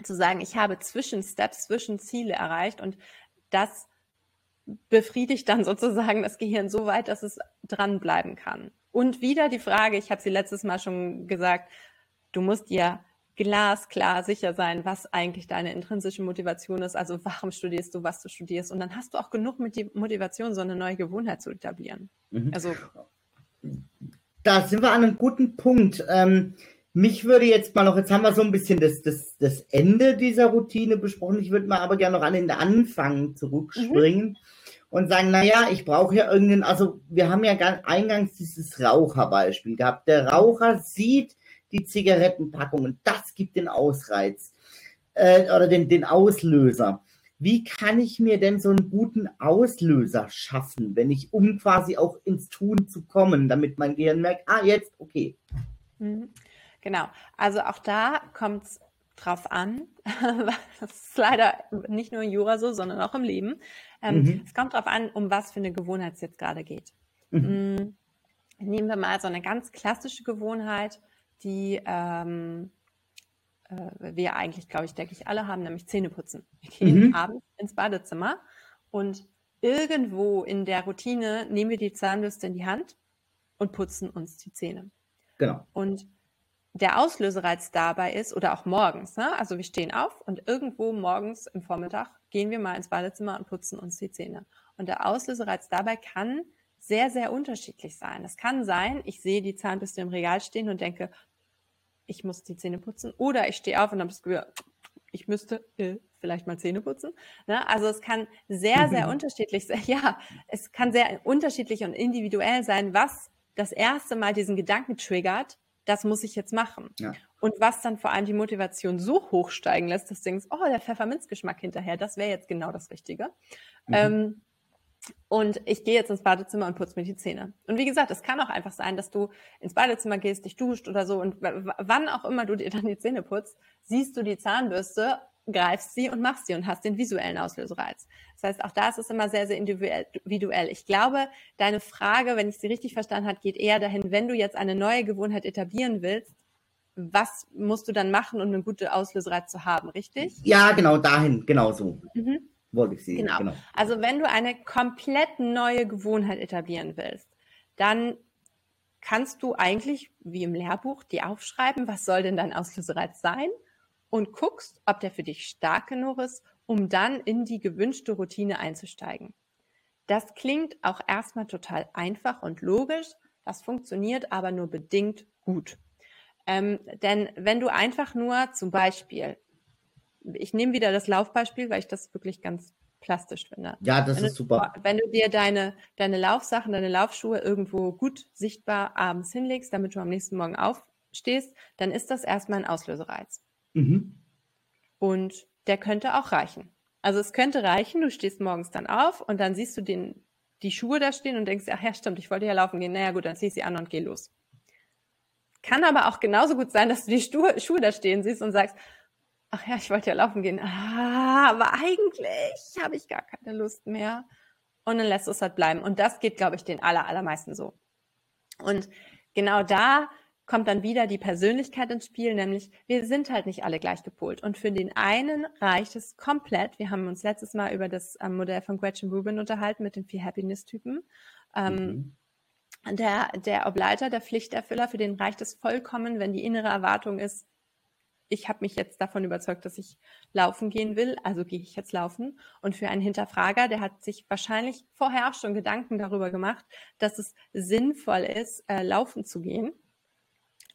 zu sagen, ich habe Zwischensteps, Zwischenziele erreicht und das befriedigt dann sozusagen das Gehirn so weit, dass es dranbleiben kann. Und wieder die Frage, ich habe sie letztes Mal schon gesagt, du musst dir glasklar sicher sein, was eigentlich deine intrinsische Motivation ist. Also warum studierst du, was du studierst. Und dann hast du auch genug mit die Motivation, so eine neue Gewohnheit zu etablieren. Mhm. Also da sind wir an einem guten Punkt. Ähm, mich würde jetzt mal noch, jetzt haben wir so ein bisschen das, das, das Ende dieser Routine besprochen. Ich würde mal aber gerne noch an den Anfang zurückspringen mhm. und sagen, naja, ich brauche ja irgendeinen, also wir haben ja eingangs dieses Raucherbeispiel gehabt. Der Raucher sieht die Zigarettenpackung und das gibt den Ausreiz äh, oder den, den Auslöser. Wie kann ich mir denn so einen guten Auslöser schaffen, wenn ich, um quasi auch ins Tun zu kommen, damit mein Gehirn merkt, ah, jetzt, okay. Mhm. Genau. Also auch da kommt es drauf an. das ist leider nicht nur in Jura so, sondern auch im Leben. Ähm, mhm. Es kommt drauf an, um was für eine Gewohnheit es jetzt gerade geht. Mhm. Mm, nehmen wir mal so eine ganz klassische Gewohnheit, die ähm, äh, wir eigentlich, glaube ich, denke ich, alle haben, nämlich Zähneputzen. Wir gehen mhm. abends ins Badezimmer und irgendwo in der Routine nehmen wir die Zahnbürste in die Hand und putzen uns die Zähne. Genau. Und der Auslösereiz dabei ist, oder auch morgens, ne? also wir stehen auf und irgendwo morgens im Vormittag gehen wir mal ins Badezimmer und putzen uns die Zähne. Und der Auslösereiz dabei kann sehr, sehr unterschiedlich sein. Es kann sein, ich sehe die Zahnbürste im Regal stehen und denke, ich muss die Zähne putzen. Oder ich stehe auf und habe das Gefühl, ich müsste äh, vielleicht mal Zähne putzen. Ne? Also es kann sehr, sehr unterschiedlich sein. Ja, es kann sehr unterschiedlich und individuell sein, was das erste Mal diesen Gedanken triggert, das muss ich jetzt machen. Ja. Und was dann vor allem die Motivation so hochsteigen lässt, dass du denkst, oh, der Pfefferminzgeschmack hinterher, das wäre jetzt genau das Richtige. Mhm. Ähm, und ich gehe jetzt ins Badezimmer und putze mir die Zähne. Und wie gesagt, es kann auch einfach sein, dass du ins Badezimmer gehst, dich duscht oder so und wann auch immer du dir dann die Zähne putzt, siehst du die Zahnbürste, greifst sie und machst sie und hast den visuellen Auslösereiz. Das heißt, auch da ist es immer sehr, sehr individuell. Ich glaube, deine Frage, wenn ich sie richtig verstanden habe, geht eher dahin, wenn du jetzt eine neue Gewohnheit etablieren willst, was musst du dann machen, um einen guten Auslösereiz zu haben, richtig? Ja, genau, dahin, genau so. Mhm wollte ich sie. Genau. genau. Also wenn du eine komplett neue Gewohnheit etablieren willst, dann kannst du eigentlich, wie im Lehrbuch, die aufschreiben, was soll denn dein Auslösereiz sein und guckst, ob der für dich stark genug ist, um dann in die gewünschte Routine einzusteigen. Das klingt auch erstmal total einfach und logisch, das funktioniert aber nur bedingt gut. Ähm, denn wenn du einfach nur zum Beispiel ich nehme wieder das Laufbeispiel, weil ich das wirklich ganz plastisch finde. Ja, das wenn ist du, super. Wenn du dir deine, deine Laufsachen, deine Laufschuhe irgendwo gut sichtbar abends hinlegst, damit du am nächsten Morgen aufstehst, dann ist das erstmal ein Auslösereiz. Mhm. Und der könnte auch reichen. Also es könnte reichen, du stehst morgens dann auf und dann siehst du den, die Schuhe da stehen und denkst, ach ja, stimmt, ich wollte ja laufen gehen. Naja, gut, dann zieh ich sie an und geh los. Kann aber auch genauso gut sein, dass du die Schuhe, Schuhe da stehen siehst und sagst, ach ja, ich wollte ja laufen gehen, ah, aber eigentlich habe ich gar keine Lust mehr. Und dann lässt es halt bleiben. Und das geht, glaube ich, den aller, allermeisten so. Und genau da kommt dann wieder die Persönlichkeit ins Spiel, nämlich wir sind halt nicht alle gleich gepolt. Und für den einen reicht es komplett. Wir haben uns letztes Mal über das ähm, Modell von Gretchen Rubin unterhalten mit den vier Happiness-Typen. Ähm, mhm. Der, der Obleiter, der Pflichterfüller, für den reicht es vollkommen, wenn die innere Erwartung ist, ich habe mich jetzt davon überzeugt, dass ich laufen gehen will, also gehe ich jetzt laufen. Und für einen Hinterfrager, der hat sich wahrscheinlich vorher auch schon Gedanken darüber gemacht, dass es sinnvoll ist, äh, laufen zu gehen.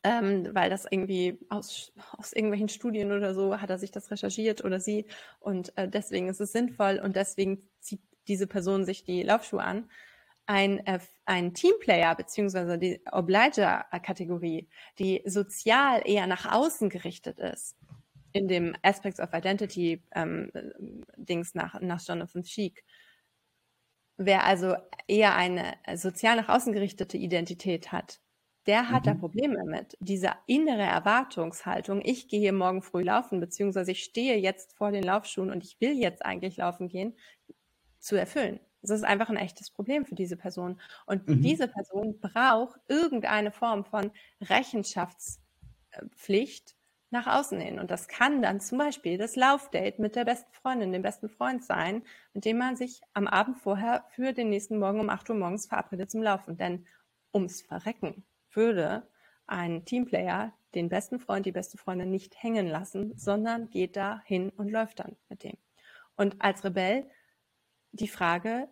Ähm, weil das irgendwie aus, aus irgendwelchen Studien oder so hat er sich das recherchiert oder sie und äh, deswegen ist es sinnvoll und deswegen zieht diese Person sich die Laufschuhe an ein, äh, ein Teamplayer beziehungsweise die Obliger-Kategorie, die sozial eher nach außen gerichtet ist, in dem Aspects of Identity ähm, Dings nach, nach Jonathan Sheik, wer also eher eine sozial nach außen gerichtete Identität hat, der hat mhm. da Probleme mit. Diese innere Erwartungshaltung, ich gehe morgen früh laufen, beziehungsweise ich stehe jetzt vor den Laufschuhen und ich will jetzt eigentlich laufen gehen, zu erfüllen. Es ist einfach ein echtes Problem für diese Person. Und mhm. diese Person braucht irgendeine Form von Rechenschaftspflicht nach außen hin. Und das kann dann zum Beispiel das Laufdate mit der besten Freundin, dem besten Freund sein, mit dem man sich am Abend vorher für den nächsten Morgen um 8 Uhr morgens verabredet zum Laufen. Denn ums Verrecken würde ein Teamplayer den besten Freund, die beste Freundin nicht hängen lassen, sondern geht da hin und läuft dann mit dem. Und als Rebell die Frage,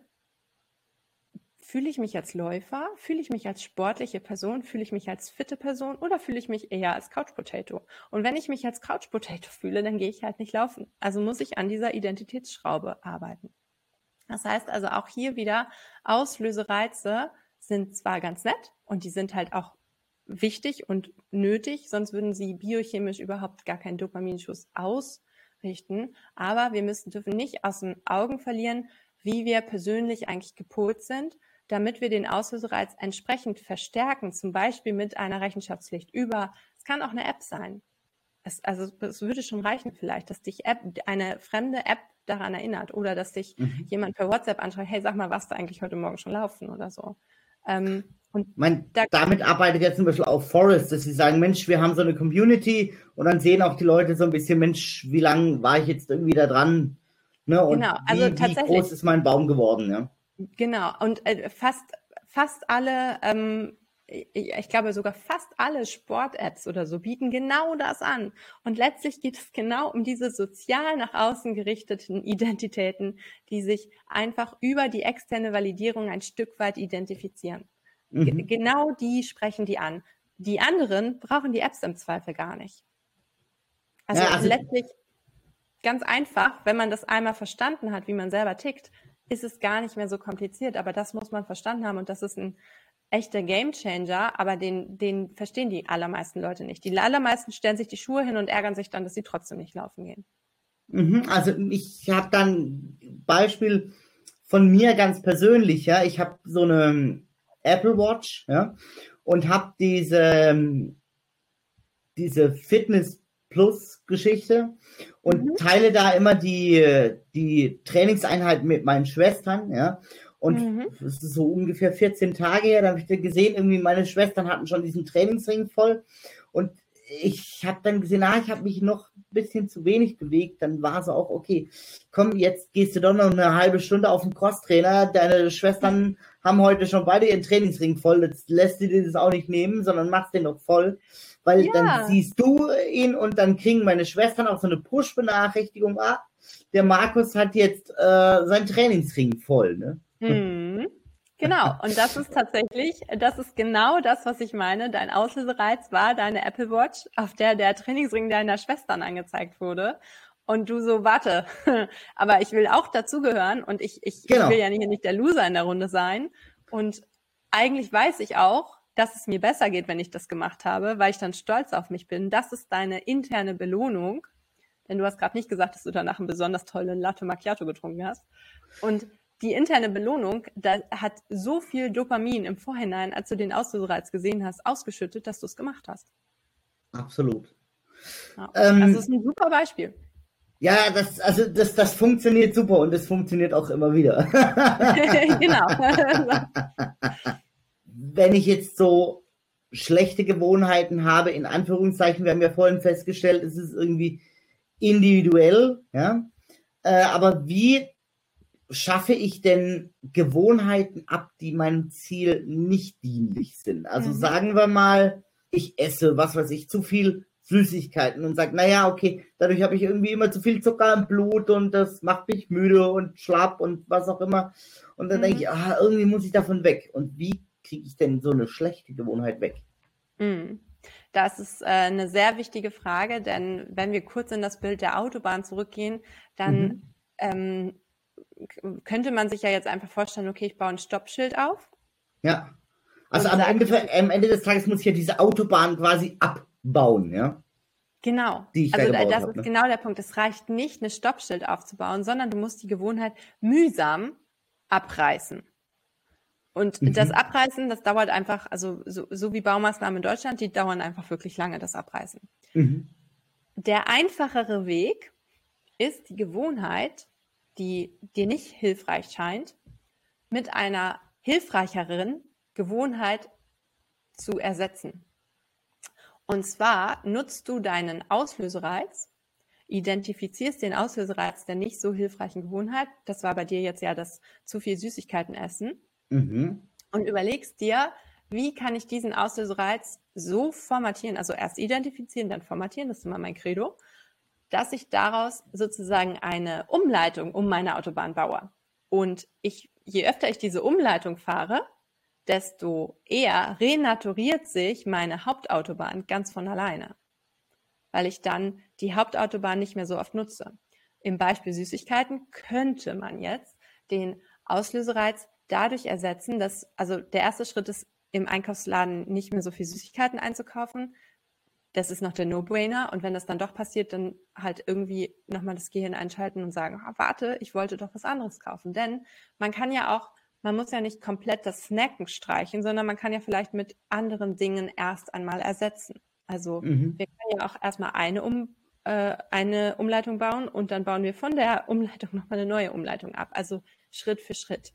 fühle ich mich als Läufer, fühle ich mich als sportliche Person, fühle ich mich als fitte Person oder fühle ich mich eher als Couch Potato? Und wenn ich mich als Couch Potato fühle, dann gehe ich halt nicht laufen. Also muss ich an dieser Identitätsschraube arbeiten. Das heißt also auch hier wieder, Auslösereize sind zwar ganz nett und die sind halt auch wichtig und nötig, sonst würden sie biochemisch überhaupt gar keinen Dopaminschuss ausrichten. Aber wir müssen, dürfen nicht aus den Augen verlieren, wie wir persönlich eigentlich gepolt sind, damit wir den Auslösereiz entsprechend verstärken, zum Beispiel mit einer Rechenschaftspflicht über, es kann auch eine App sein. Es, also es würde schon reichen vielleicht, dass dich App, eine fremde App daran erinnert oder dass dich mhm. jemand per WhatsApp anschreibt, hey, sag mal, was da eigentlich heute Morgen schon laufen oder so. Ähm, Und mein, da, damit arbeitet ja zum Beispiel auch Forest, dass sie sagen, Mensch, wir haben so eine Community und dann sehen auch die Leute so ein bisschen, Mensch, wie lange war ich jetzt irgendwie da dran? Ne? Und genau, also wie, tatsächlich. Wie groß ist mein Baum geworden, ja? Genau, und äh, fast, fast alle ähm, ich glaube sogar fast alle Sport-Apps oder so bieten genau das an. Und letztlich geht es genau um diese sozial nach außen gerichteten Identitäten, die sich einfach über die externe Validierung ein Stück weit identifizieren. Mhm. Genau die sprechen die an. Die anderen brauchen die Apps im Zweifel gar nicht. Also, ja, also letztlich ganz einfach, wenn man das einmal verstanden hat, wie man selber tickt, ist es gar nicht mehr so kompliziert. Aber das muss man verstanden haben und das ist ein echter Gamechanger, aber den, den verstehen die allermeisten Leute nicht. Die allermeisten stellen sich die Schuhe hin und ärgern sich dann, dass sie trotzdem nicht laufen gehen. Mhm, also ich habe dann Beispiel von mir ganz persönlich, ja, ich habe so eine Apple Watch, ja, und habe diese diese Fitness Plus Geschichte und mhm. teile da immer die die Trainingseinheit mit meinen Schwestern, ja. Und mhm. ist so ungefähr 14 Tage her, da habe ich gesehen, irgendwie meine Schwestern hatten schon diesen Trainingsring voll. Und ich habe dann gesehen, ah, ich habe mich noch ein bisschen zu wenig bewegt. Dann war es auch, okay, komm, jetzt gehst du doch noch eine halbe Stunde auf den Crosstrainer. Deine Schwestern haben heute schon beide ihren Trainingsring voll. Jetzt lässt du dir das auch nicht nehmen, sondern machst den noch voll. Weil ja. dann siehst du ihn und dann kriegen meine Schwestern auch so eine Push-Benachrichtigung. Ah, der Markus hat jetzt äh, sein Trainingsring voll. Ne? Hm. Genau, und das ist tatsächlich, das ist genau das, was ich meine. Dein Auslösereiz war deine Apple Watch, auf der der Trainingsring deiner Schwestern angezeigt wurde. Und du so, warte, aber ich will auch dazugehören und ich, ich, genau. ich will ja nicht, nicht der Loser in der Runde sein. Und eigentlich weiß ich auch, dass es mir besser geht, wenn ich das gemacht habe, weil ich dann stolz auf mich bin. Das ist deine interne Belohnung. Denn du hast gerade nicht gesagt, dass du danach einen besonders tollen Latte Macchiato getrunken hast. Und die interne Belohnung, da hat so viel Dopamin im Vorhinein, als du den Auslösereiz gesehen hast, ausgeschüttet, dass du es gemacht hast. Absolut. Ja. Ähm, also das ist ein super Beispiel. Ja, das, also das, das funktioniert super und es funktioniert auch immer wieder. genau. Wenn ich jetzt so schlechte Gewohnheiten habe, in Anführungszeichen, wir haben ja vorhin festgestellt, es ist irgendwie individuell, ja. Äh, aber wie schaffe ich denn Gewohnheiten ab, die meinem Ziel nicht dienlich sind? Also mhm. sagen wir mal, ich esse, was weiß ich, zu viel Süßigkeiten und sage, naja, okay, dadurch habe ich irgendwie immer zu viel Zucker im Blut und das macht mich müde und schlapp und was auch immer. Und dann mhm. denke ich, ah, irgendwie muss ich davon weg. Und wie kriege ich denn so eine schlechte Gewohnheit weg? Mhm. Das ist äh, eine sehr wichtige Frage, denn wenn wir kurz in das Bild der Autobahn zurückgehen, dann mhm. ähm, könnte man sich ja jetzt einfach vorstellen, okay, ich baue ein Stoppschild auf. Ja. Also am Ende, am Ende des Tages muss ich ja diese Autobahn quasi abbauen, ja. Genau. also da das hab, ist ne? genau der Punkt. Es reicht nicht, ein Stoppschild aufzubauen, sondern du musst die Gewohnheit mühsam abreißen. Und mhm. das Abreißen, das dauert einfach, also so, so, wie Baumaßnahmen in Deutschland, die dauern einfach wirklich lange, das Abreißen. Mhm. Der einfachere Weg ist die Gewohnheit, die dir nicht hilfreich scheint, mit einer hilfreicheren Gewohnheit zu ersetzen. Und zwar nutzt du deinen Auslösereiz, identifizierst den Auslösereiz der nicht so hilfreichen Gewohnheit, das war bei dir jetzt ja das zu viel Süßigkeiten essen, mhm. und überlegst dir, wie kann ich diesen Auslösereiz so formatieren, also erst identifizieren, dann formatieren, das ist immer mein Credo, dass ich daraus sozusagen eine Umleitung um meine Autobahn baue. Und ich, je öfter ich diese Umleitung fahre, desto eher renaturiert sich meine Hauptautobahn ganz von alleine, weil ich dann die Hauptautobahn nicht mehr so oft nutze. Im Beispiel Süßigkeiten könnte man jetzt den Auslösereiz dadurch ersetzen, dass, also der erste Schritt ist, im Einkaufsladen nicht mehr so viel Süßigkeiten einzukaufen, das ist noch der No-Brainer. Und wenn das dann doch passiert, dann halt irgendwie nochmal das Gehirn einschalten und sagen, ah, warte, ich wollte doch was anderes kaufen. Denn man kann ja auch, man muss ja nicht komplett das Snacken streichen, sondern man kann ja vielleicht mit anderen Dingen erst einmal ersetzen. Also mhm. wir können ja auch erstmal eine, um, äh, eine Umleitung bauen und dann bauen wir von der Umleitung nochmal eine neue Umleitung ab. Also Schritt für Schritt.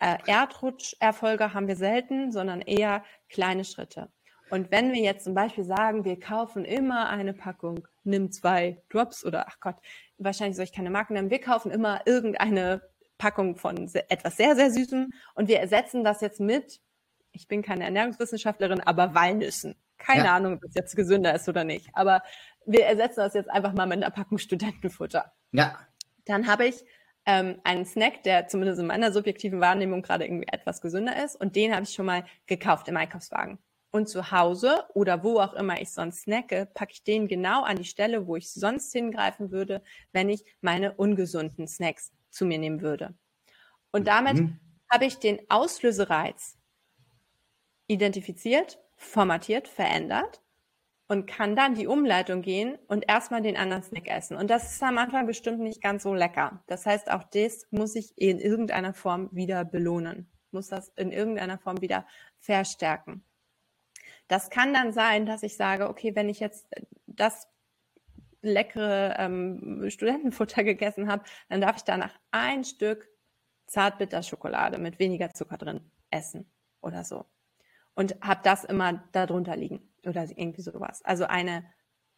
Äh, Erdrutscherfolge haben wir selten, sondern eher kleine Schritte. Und wenn wir jetzt zum Beispiel sagen, wir kaufen immer eine Packung, nimm zwei Drops oder ach Gott, wahrscheinlich soll ich keine Marken nennen, wir kaufen immer irgendeine Packung von etwas sehr, sehr Süßem und wir ersetzen das jetzt mit, ich bin keine Ernährungswissenschaftlerin, aber Walnüssen. Keine ja. Ahnung, ob das jetzt gesünder ist oder nicht. Aber wir ersetzen das jetzt einfach mal mit einer Packung Studentenfutter. Ja. Dann habe ich ähm, einen Snack, der zumindest in meiner subjektiven Wahrnehmung gerade irgendwie etwas gesünder ist. Und den habe ich schon mal gekauft im Einkaufswagen. Und zu Hause oder wo auch immer ich sonst snacke, packe ich den genau an die Stelle, wo ich sonst hingreifen würde, wenn ich meine ungesunden Snacks zu mir nehmen würde. Und damit mhm. habe ich den Auslösereiz identifiziert, formatiert, verändert und kann dann die Umleitung gehen und erstmal den anderen Snack essen. Und das ist am Anfang bestimmt nicht ganz so lecker. Das heißt, auch das muss ich in irgendeiner Form wieder belohnen, muss das in irgendeiner Form wieder verstärken. Das kann dann sein, dass ich sage, okay, wenn ich jetzt das leckere ähm, Studentenfutter gegessen habe, dann darf ich danach ein Stück Zartbitterschokolade mit weniger Zucker drin essen oder so. Und habe das immer darunter liegen oder irgendwie sowas. Also eine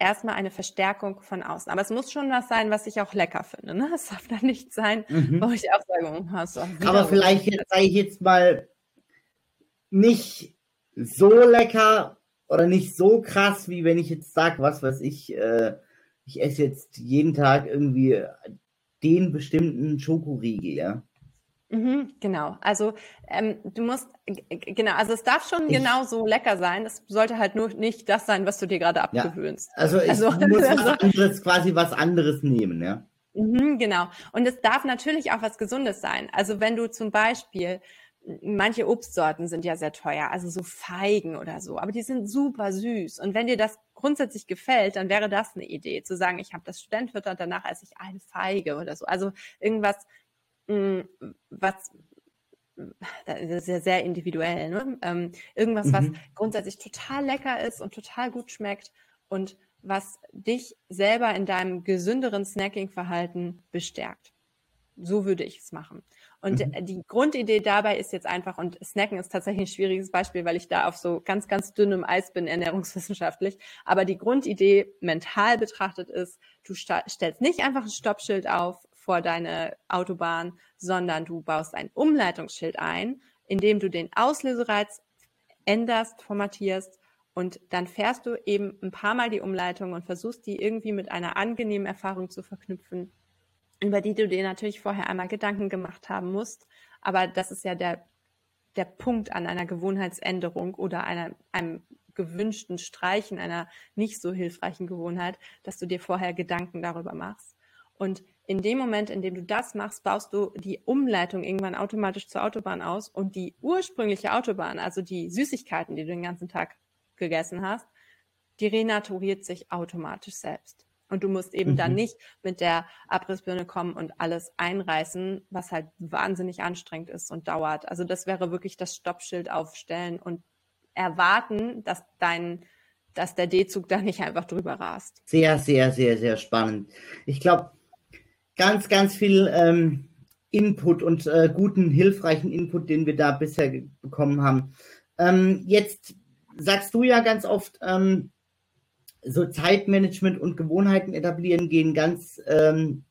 erstmal eine Verstärkung von außen. Aber es muss schon was sein, was ich auch lecker finde. Ne? Es darf dann nicht sein, mhm. wo ich auch sage, oh, hast du Aber vielleicht sage ich jetzt mal nicht so lecker oder nicht so krass, wie wenn ich jetzt sage, was weiß ich, äh, ich esse jetzt jeden Tag irgendwie den bestimmten Schokoriegel, ja. Mhm, genau. Also ähm, du musst genau, also es darf schon ich, genau so lecker sein. Es sollte halt nur nicht das sein, was du dir gerade abgewöhnst. Ja, also ich also, muss was also anderes, quasi was anderes nehmen, ja. Mhm, genau. Und es darf natürlich auch was Gesundes sein. Also wenn du zum Beispiel manche Obstsorten sind ja sehr teuer, also so Feigen oder so, aber die sind super süß. Und wenn dir das grundsätzlich gefällt, dann wäre das eine Idee, zu sagen, ich habe das und danach esse ich eine Feige oder so. Also irgendwas, was das ist ja sehr individuell, ne? Ähm, irgendwas, mhm. was grundsätzlich total lecker ist und total gut schmeckt und was dich selber in deinem gesünderen Snacking-Verhalten bestärkt. So würde ich es machen. Und mhm. die Grundidee dabei ist jetzt einfach, und Snacken ist tatsächlich ein schwieriges Beispiel, weil ich da auf so ganz, ganz dünnem Eis bin, ernährungswissenschaftlich. Aber die Grundidee mental betrachtet ist, du stellst nicht einfach ein Stoppschild auf vor deine Autobahn, sondern du baust ein Umleitungsschild ein, indem du den Auslösereiz änderst, formatierst und dann fährst du eben ein paar Mal die Umleitung und versuchst die irgendwie mit einer angenehmen Erfahrung zu verknüpfen über die du dir natürlich vorher einmal Gedanken gemacht haben musst. Aber das ist ja der, der Punkt an einer Gewohnheitsänderung oder einer, einem gewünschten Streichen einer nicht so hilfreichen Gewohnheit, dass du dir vorher Gedanken darüber machst. Und in dem Moment, in dem du das machst, baust du die Umleitung irgendwann automatisch zur Autobahn aus und die ursprüngliche Autobahn, also die Süßigkeiten, die du den ganzen Tag gegessen hast, die renaturiert sich automatisch selbst. Und du musst eben mhm. dann nicht mit der Abrissbirne kommen und alles einreißen, was halt wahnsinnig anstrengend ist und dauert. Also das wäre wirklich das Stoppschild aufstellen und erwarten, dass dein, dass der D-Zug da nicht einfach drüber rast. Sehr, sehr, sehr, sehr spannend. Ich glaube, ganz, ganz viel ähm, Input und äh, guten, hilfreichen Input, den wir da bisher bekommen haben. Ähm, jetzt sagst du ja ganz oft, ähm, so Zeitmanagement und Gewohnheiten etablieren gehen ganz ähm,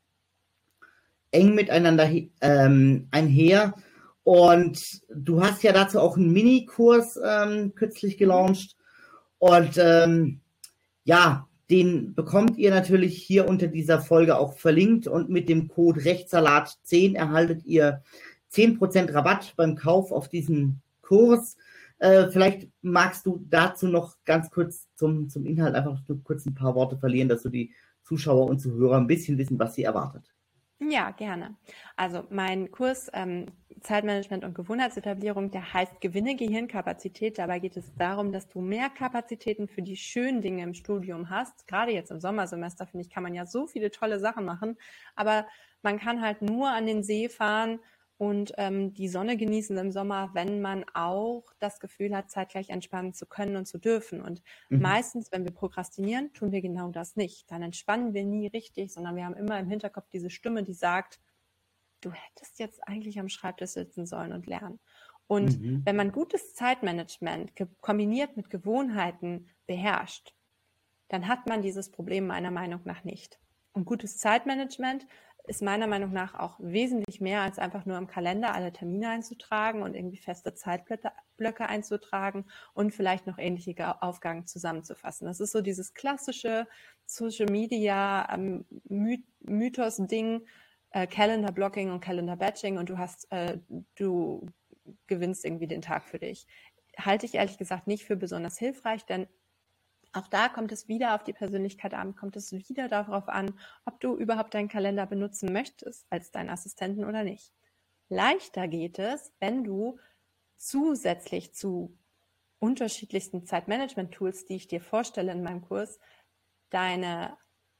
eng miteinander ähm, einher. Und du hast ja dazu auch einen Minikurs ähm, kürzlich gelauncht. Und ähm, ja, den bekommt ihr natürlich hier unter dieser Folge auch verlinkt. Und mit dem Code Rechtssalat10 erhaltet ihr 10% Rabatt beim Kauf auf diesen Kurs. Äh, vielleicht magst du dazu noch ganz kurz zum, zum Inhalt einfach kurz ein paar Worte verlieren, dass du die Zuschauer und Zuhörer ein bisschen wissen, was sie erwartet. Ja, gerne. Also mein Kurs ähm, Zeitmanagement und Gewohnheitsetablierung, der heißt Gewinne Gehirnkapazität. Dabei geht es darum, dass du mehr Kapazitäten für die schönen Dinge im Studium hast. Gerade jetzt im Sommersemester, finde ich, kann man ja so viele tolle Sachen machen. Aber man kann halt nur an den See fahren und ähm, die Sonne genießen im Sommer, wenn man auch das Gefühl hat, zeitgleich entspannen zu können und zu dürfen. Und mhm. meistens, wenn wir prokrastinieren, tun wir genau das nicht. Dann entspannen wir nie richtig, sondern wir haben immer im Hinterkopf diese Stimme, die sagt, du hättest jetzt eigentlich am Schreibtisch sitzen sollen und lernen. Und mhm. wenn man gutes Zeitmanagement kombiniert mit Gewohnheiten beherrscht, dann hat man dieses Problem meiner Meinung nach nicht. Und gutes Zeitmanagement ist meiner Meinung nach auch wesentlich mehr als einfach nur im Kalender alle Termine einzutragen und irgendwie feste Zeitblöcke einzutragen und vielleicht noch ähnliche Aufgaben zusammenzufassen. Das ist so dieses klassische Social Media ähm, Mythos-Ding, äh, Calendar Blocking und Calendar Batching und du hast, äh, du gewinnst irgendwie den Tag für dich. Halte ich ehrlich gesagt nicht für besonders hilfreich, denn auch da kommt es wieder auf die Persönlichkeit an, kommt es wieder darauf an, ob du überhaupt deinen Kalender benutzen möchtest als deinen Assistenten oder nicht. Leichter geht es, wenn du zusätzlich zu unterschiedlichsten Zeitmanagement-Tools, die ich dir vorstelle in meinem Kurs, deine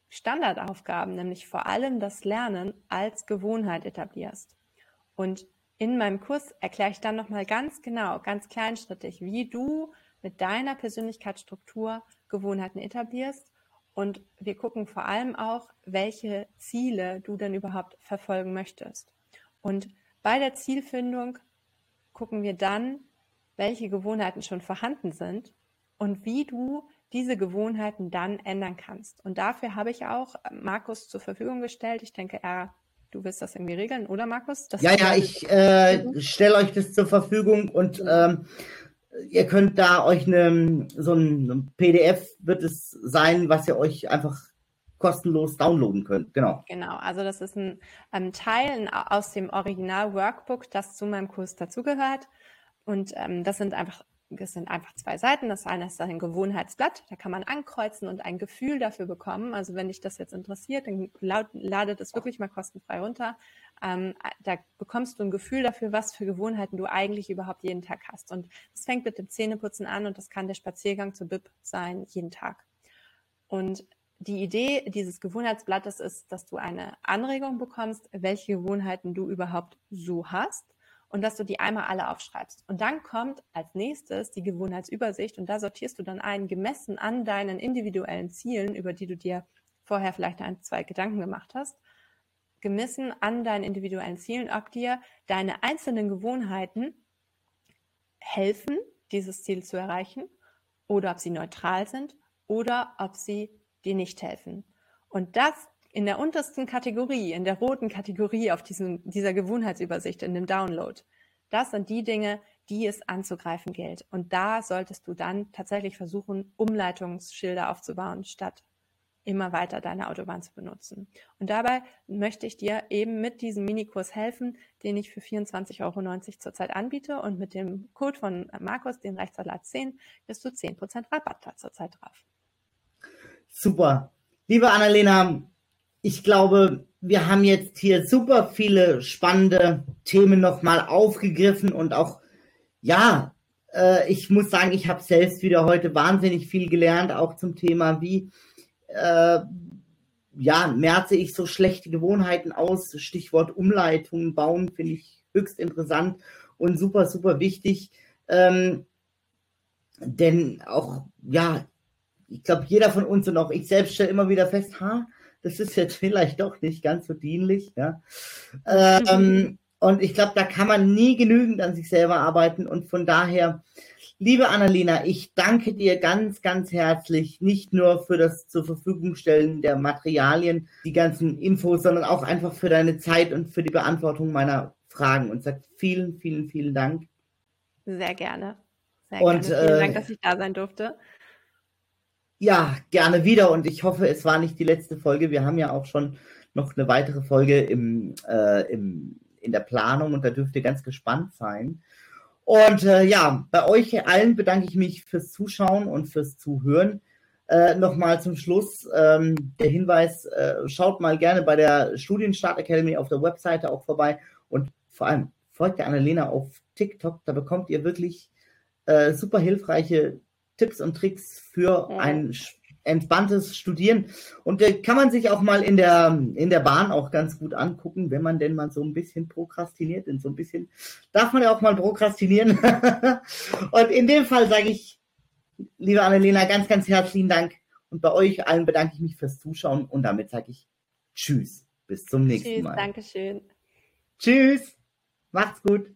Standardaufgaben, nämlich vor allem das Lernen als Gewohnheit etablierst. Und in meinem Kurs erkläre ich dann nochmal ganz genau, ganz kleinschrittig, wie du mit deiner Persönlichkeitsstruktur Gewohnheiten etablierst. Und wir gucken vor allem auch, welche Ziele du denn überhaupt verfolgen möchtest. Und bei der Zielfindung gucken wir dann, welche Gewohnheiten schon vorhanden sind und wie du diese Gewohnheiten dann ändern kannst. Und dafür habe ich auch Markus zur Verfügung gestellt. Ich denke, er Du wirst das irgendwie regeln, oder Markus? Das ja, ja, ich äh, stelle euch das zur Verfügung und ähm, ihr könnt da euch eine, so ein PDF wird es sein, was ihr euch einfach kostenlos downloaden könnt. Genau. Genau, also das ist ein, ein Teil aus dem Original-Workbook, das zu meinem Kurs dazugehört. Und ähm, das sind einfach es sind einfach zwei Seiten. Das eine ist ein Gewohnheitsblatt, da kann man ankreuzen und ein Gefühl dafür bekommen. Also wenn dich das jetzt interessiert, dann ladet es wirklich mal kostenfrei runter. Ähm, da bekommst du ein Gefühl dafür, was für Gewohnheiten du eigentlich überhaupt jeden Tag hast. Und es fängt mit dem Zähneputzen an und das kann der Spaziergang zur Bib sein, jeden Tag. Und die Idee dieses Gewohnheitsblattes ist, dass du eine Anregung bekommst, welche Gewohnheiten du überhaupt so hast und dass du die einmal alle aufschreibst. Und dann kommt als nächstes die Gewohnheitsübersicht und da sortierst du dann ein, gemessen an deinen individuellen Zielen, über die du dir vorher vielleicht ein, zwei Gedanken gemacht hast, gemessen an deinen individuellen Zielen, ob dir deine einzelnen Gewohnheiten helfen, dieses Ziel zu erreichen oder ob sie neutral sind oder ob sie dir nicht helfen. Und das in der untersten Kategorie, in der roten Kategorie auf diesem, dieser Gewohnheitsübersicht in dem Download, das sind die Dinge, die es anzugreifen gilt. Und da solltest du dann tatsächlich versuchen, Umleitungsschilder aufzubauen, statt immer weiter deine Autobahn zu benutzen. Und dabei möchte ich dir eben mit diesem Minikurs helfen, den ich für 24,90 Euro zurzeit anbiete. Und mit dem Code von Markus, den Rechtssalat 10, wirst du 10% Rabatt da zurzeit drauf. Super. Liebe Annalena, ich glaube, wir haben jetzt hier super viele spannende Themen nochmal aufgegriffen und auch, ja, äh, ich muss sagen, ich habe selbst wieder heute wahnsinnig viel gelernt, auch zum Thema, wie, äh, ja, merze ich so schlechte Gewohnheiten aus. Stichwort Umleitungen bauen finde ich höchst interessant und super, super wichtig. Ähm, denn auch, ja, ich glaube, jeder von uns und auch ich selbst stelle immer wieder fest, ha, das ist jetzt vielleicht doch nicht ganz so dienlich. Ja? Ähm, und ich glaube, da kann man nie genügend an sich selber arbeiten. Und von daher, liebe Annalena, ich danke dir ganz, ganz herzlich, nicht nur für das zur Verfügung stellen der Materialien, die ganzen Infos, sondern auch einfach für deine Zeit und für die Beantwortung meiner Fragen. Und sage vielen, vielen, vielen Dank. Sehr gerne. Sehr und, gerne. Vielen äh, Dank, dass ich da sein durfte. Ja, gerne wieder und ich hoffe, es war nicht die letzte Folge. Wir haben ja auch schon noch eine weitere Folge im, äh, im, in der Planung und da dürft ihr ganz gespannt sein. Und äh, ja, bei euch allen bedanke ich mich fürs Zuschauen und fürs Zuhören. Äh, Nochmal zum Schluss ähm, der Hinweis, äh, schaut mal gerne bei der Studienstart Academy auf der Webseite auch vorbei und vor allem folgt der Annalena auf TikTok, da bekommt ihr wirklich äh, super hilfreiche Tipps und Tricks für ja. ein entspanntes Studieren. Und äh, kann man sich auch mal in der, in der Bahn auch ganz gut angucken, wenn man denn mal so ein bisschen prokrastiniert. Denn so ein bisschen darf man ja auch mal prokrastinieren. und in dem Fall sage ich, liebe Annalena, ganz, ganz herzlichen Dank. Und bei euch allen bedanke ich mich fürs Zuschauen und damit sage ich Tschüss. Bis zum nächsten Tschüss, Mal. Dankeschön. Tschüss. Macht's gut.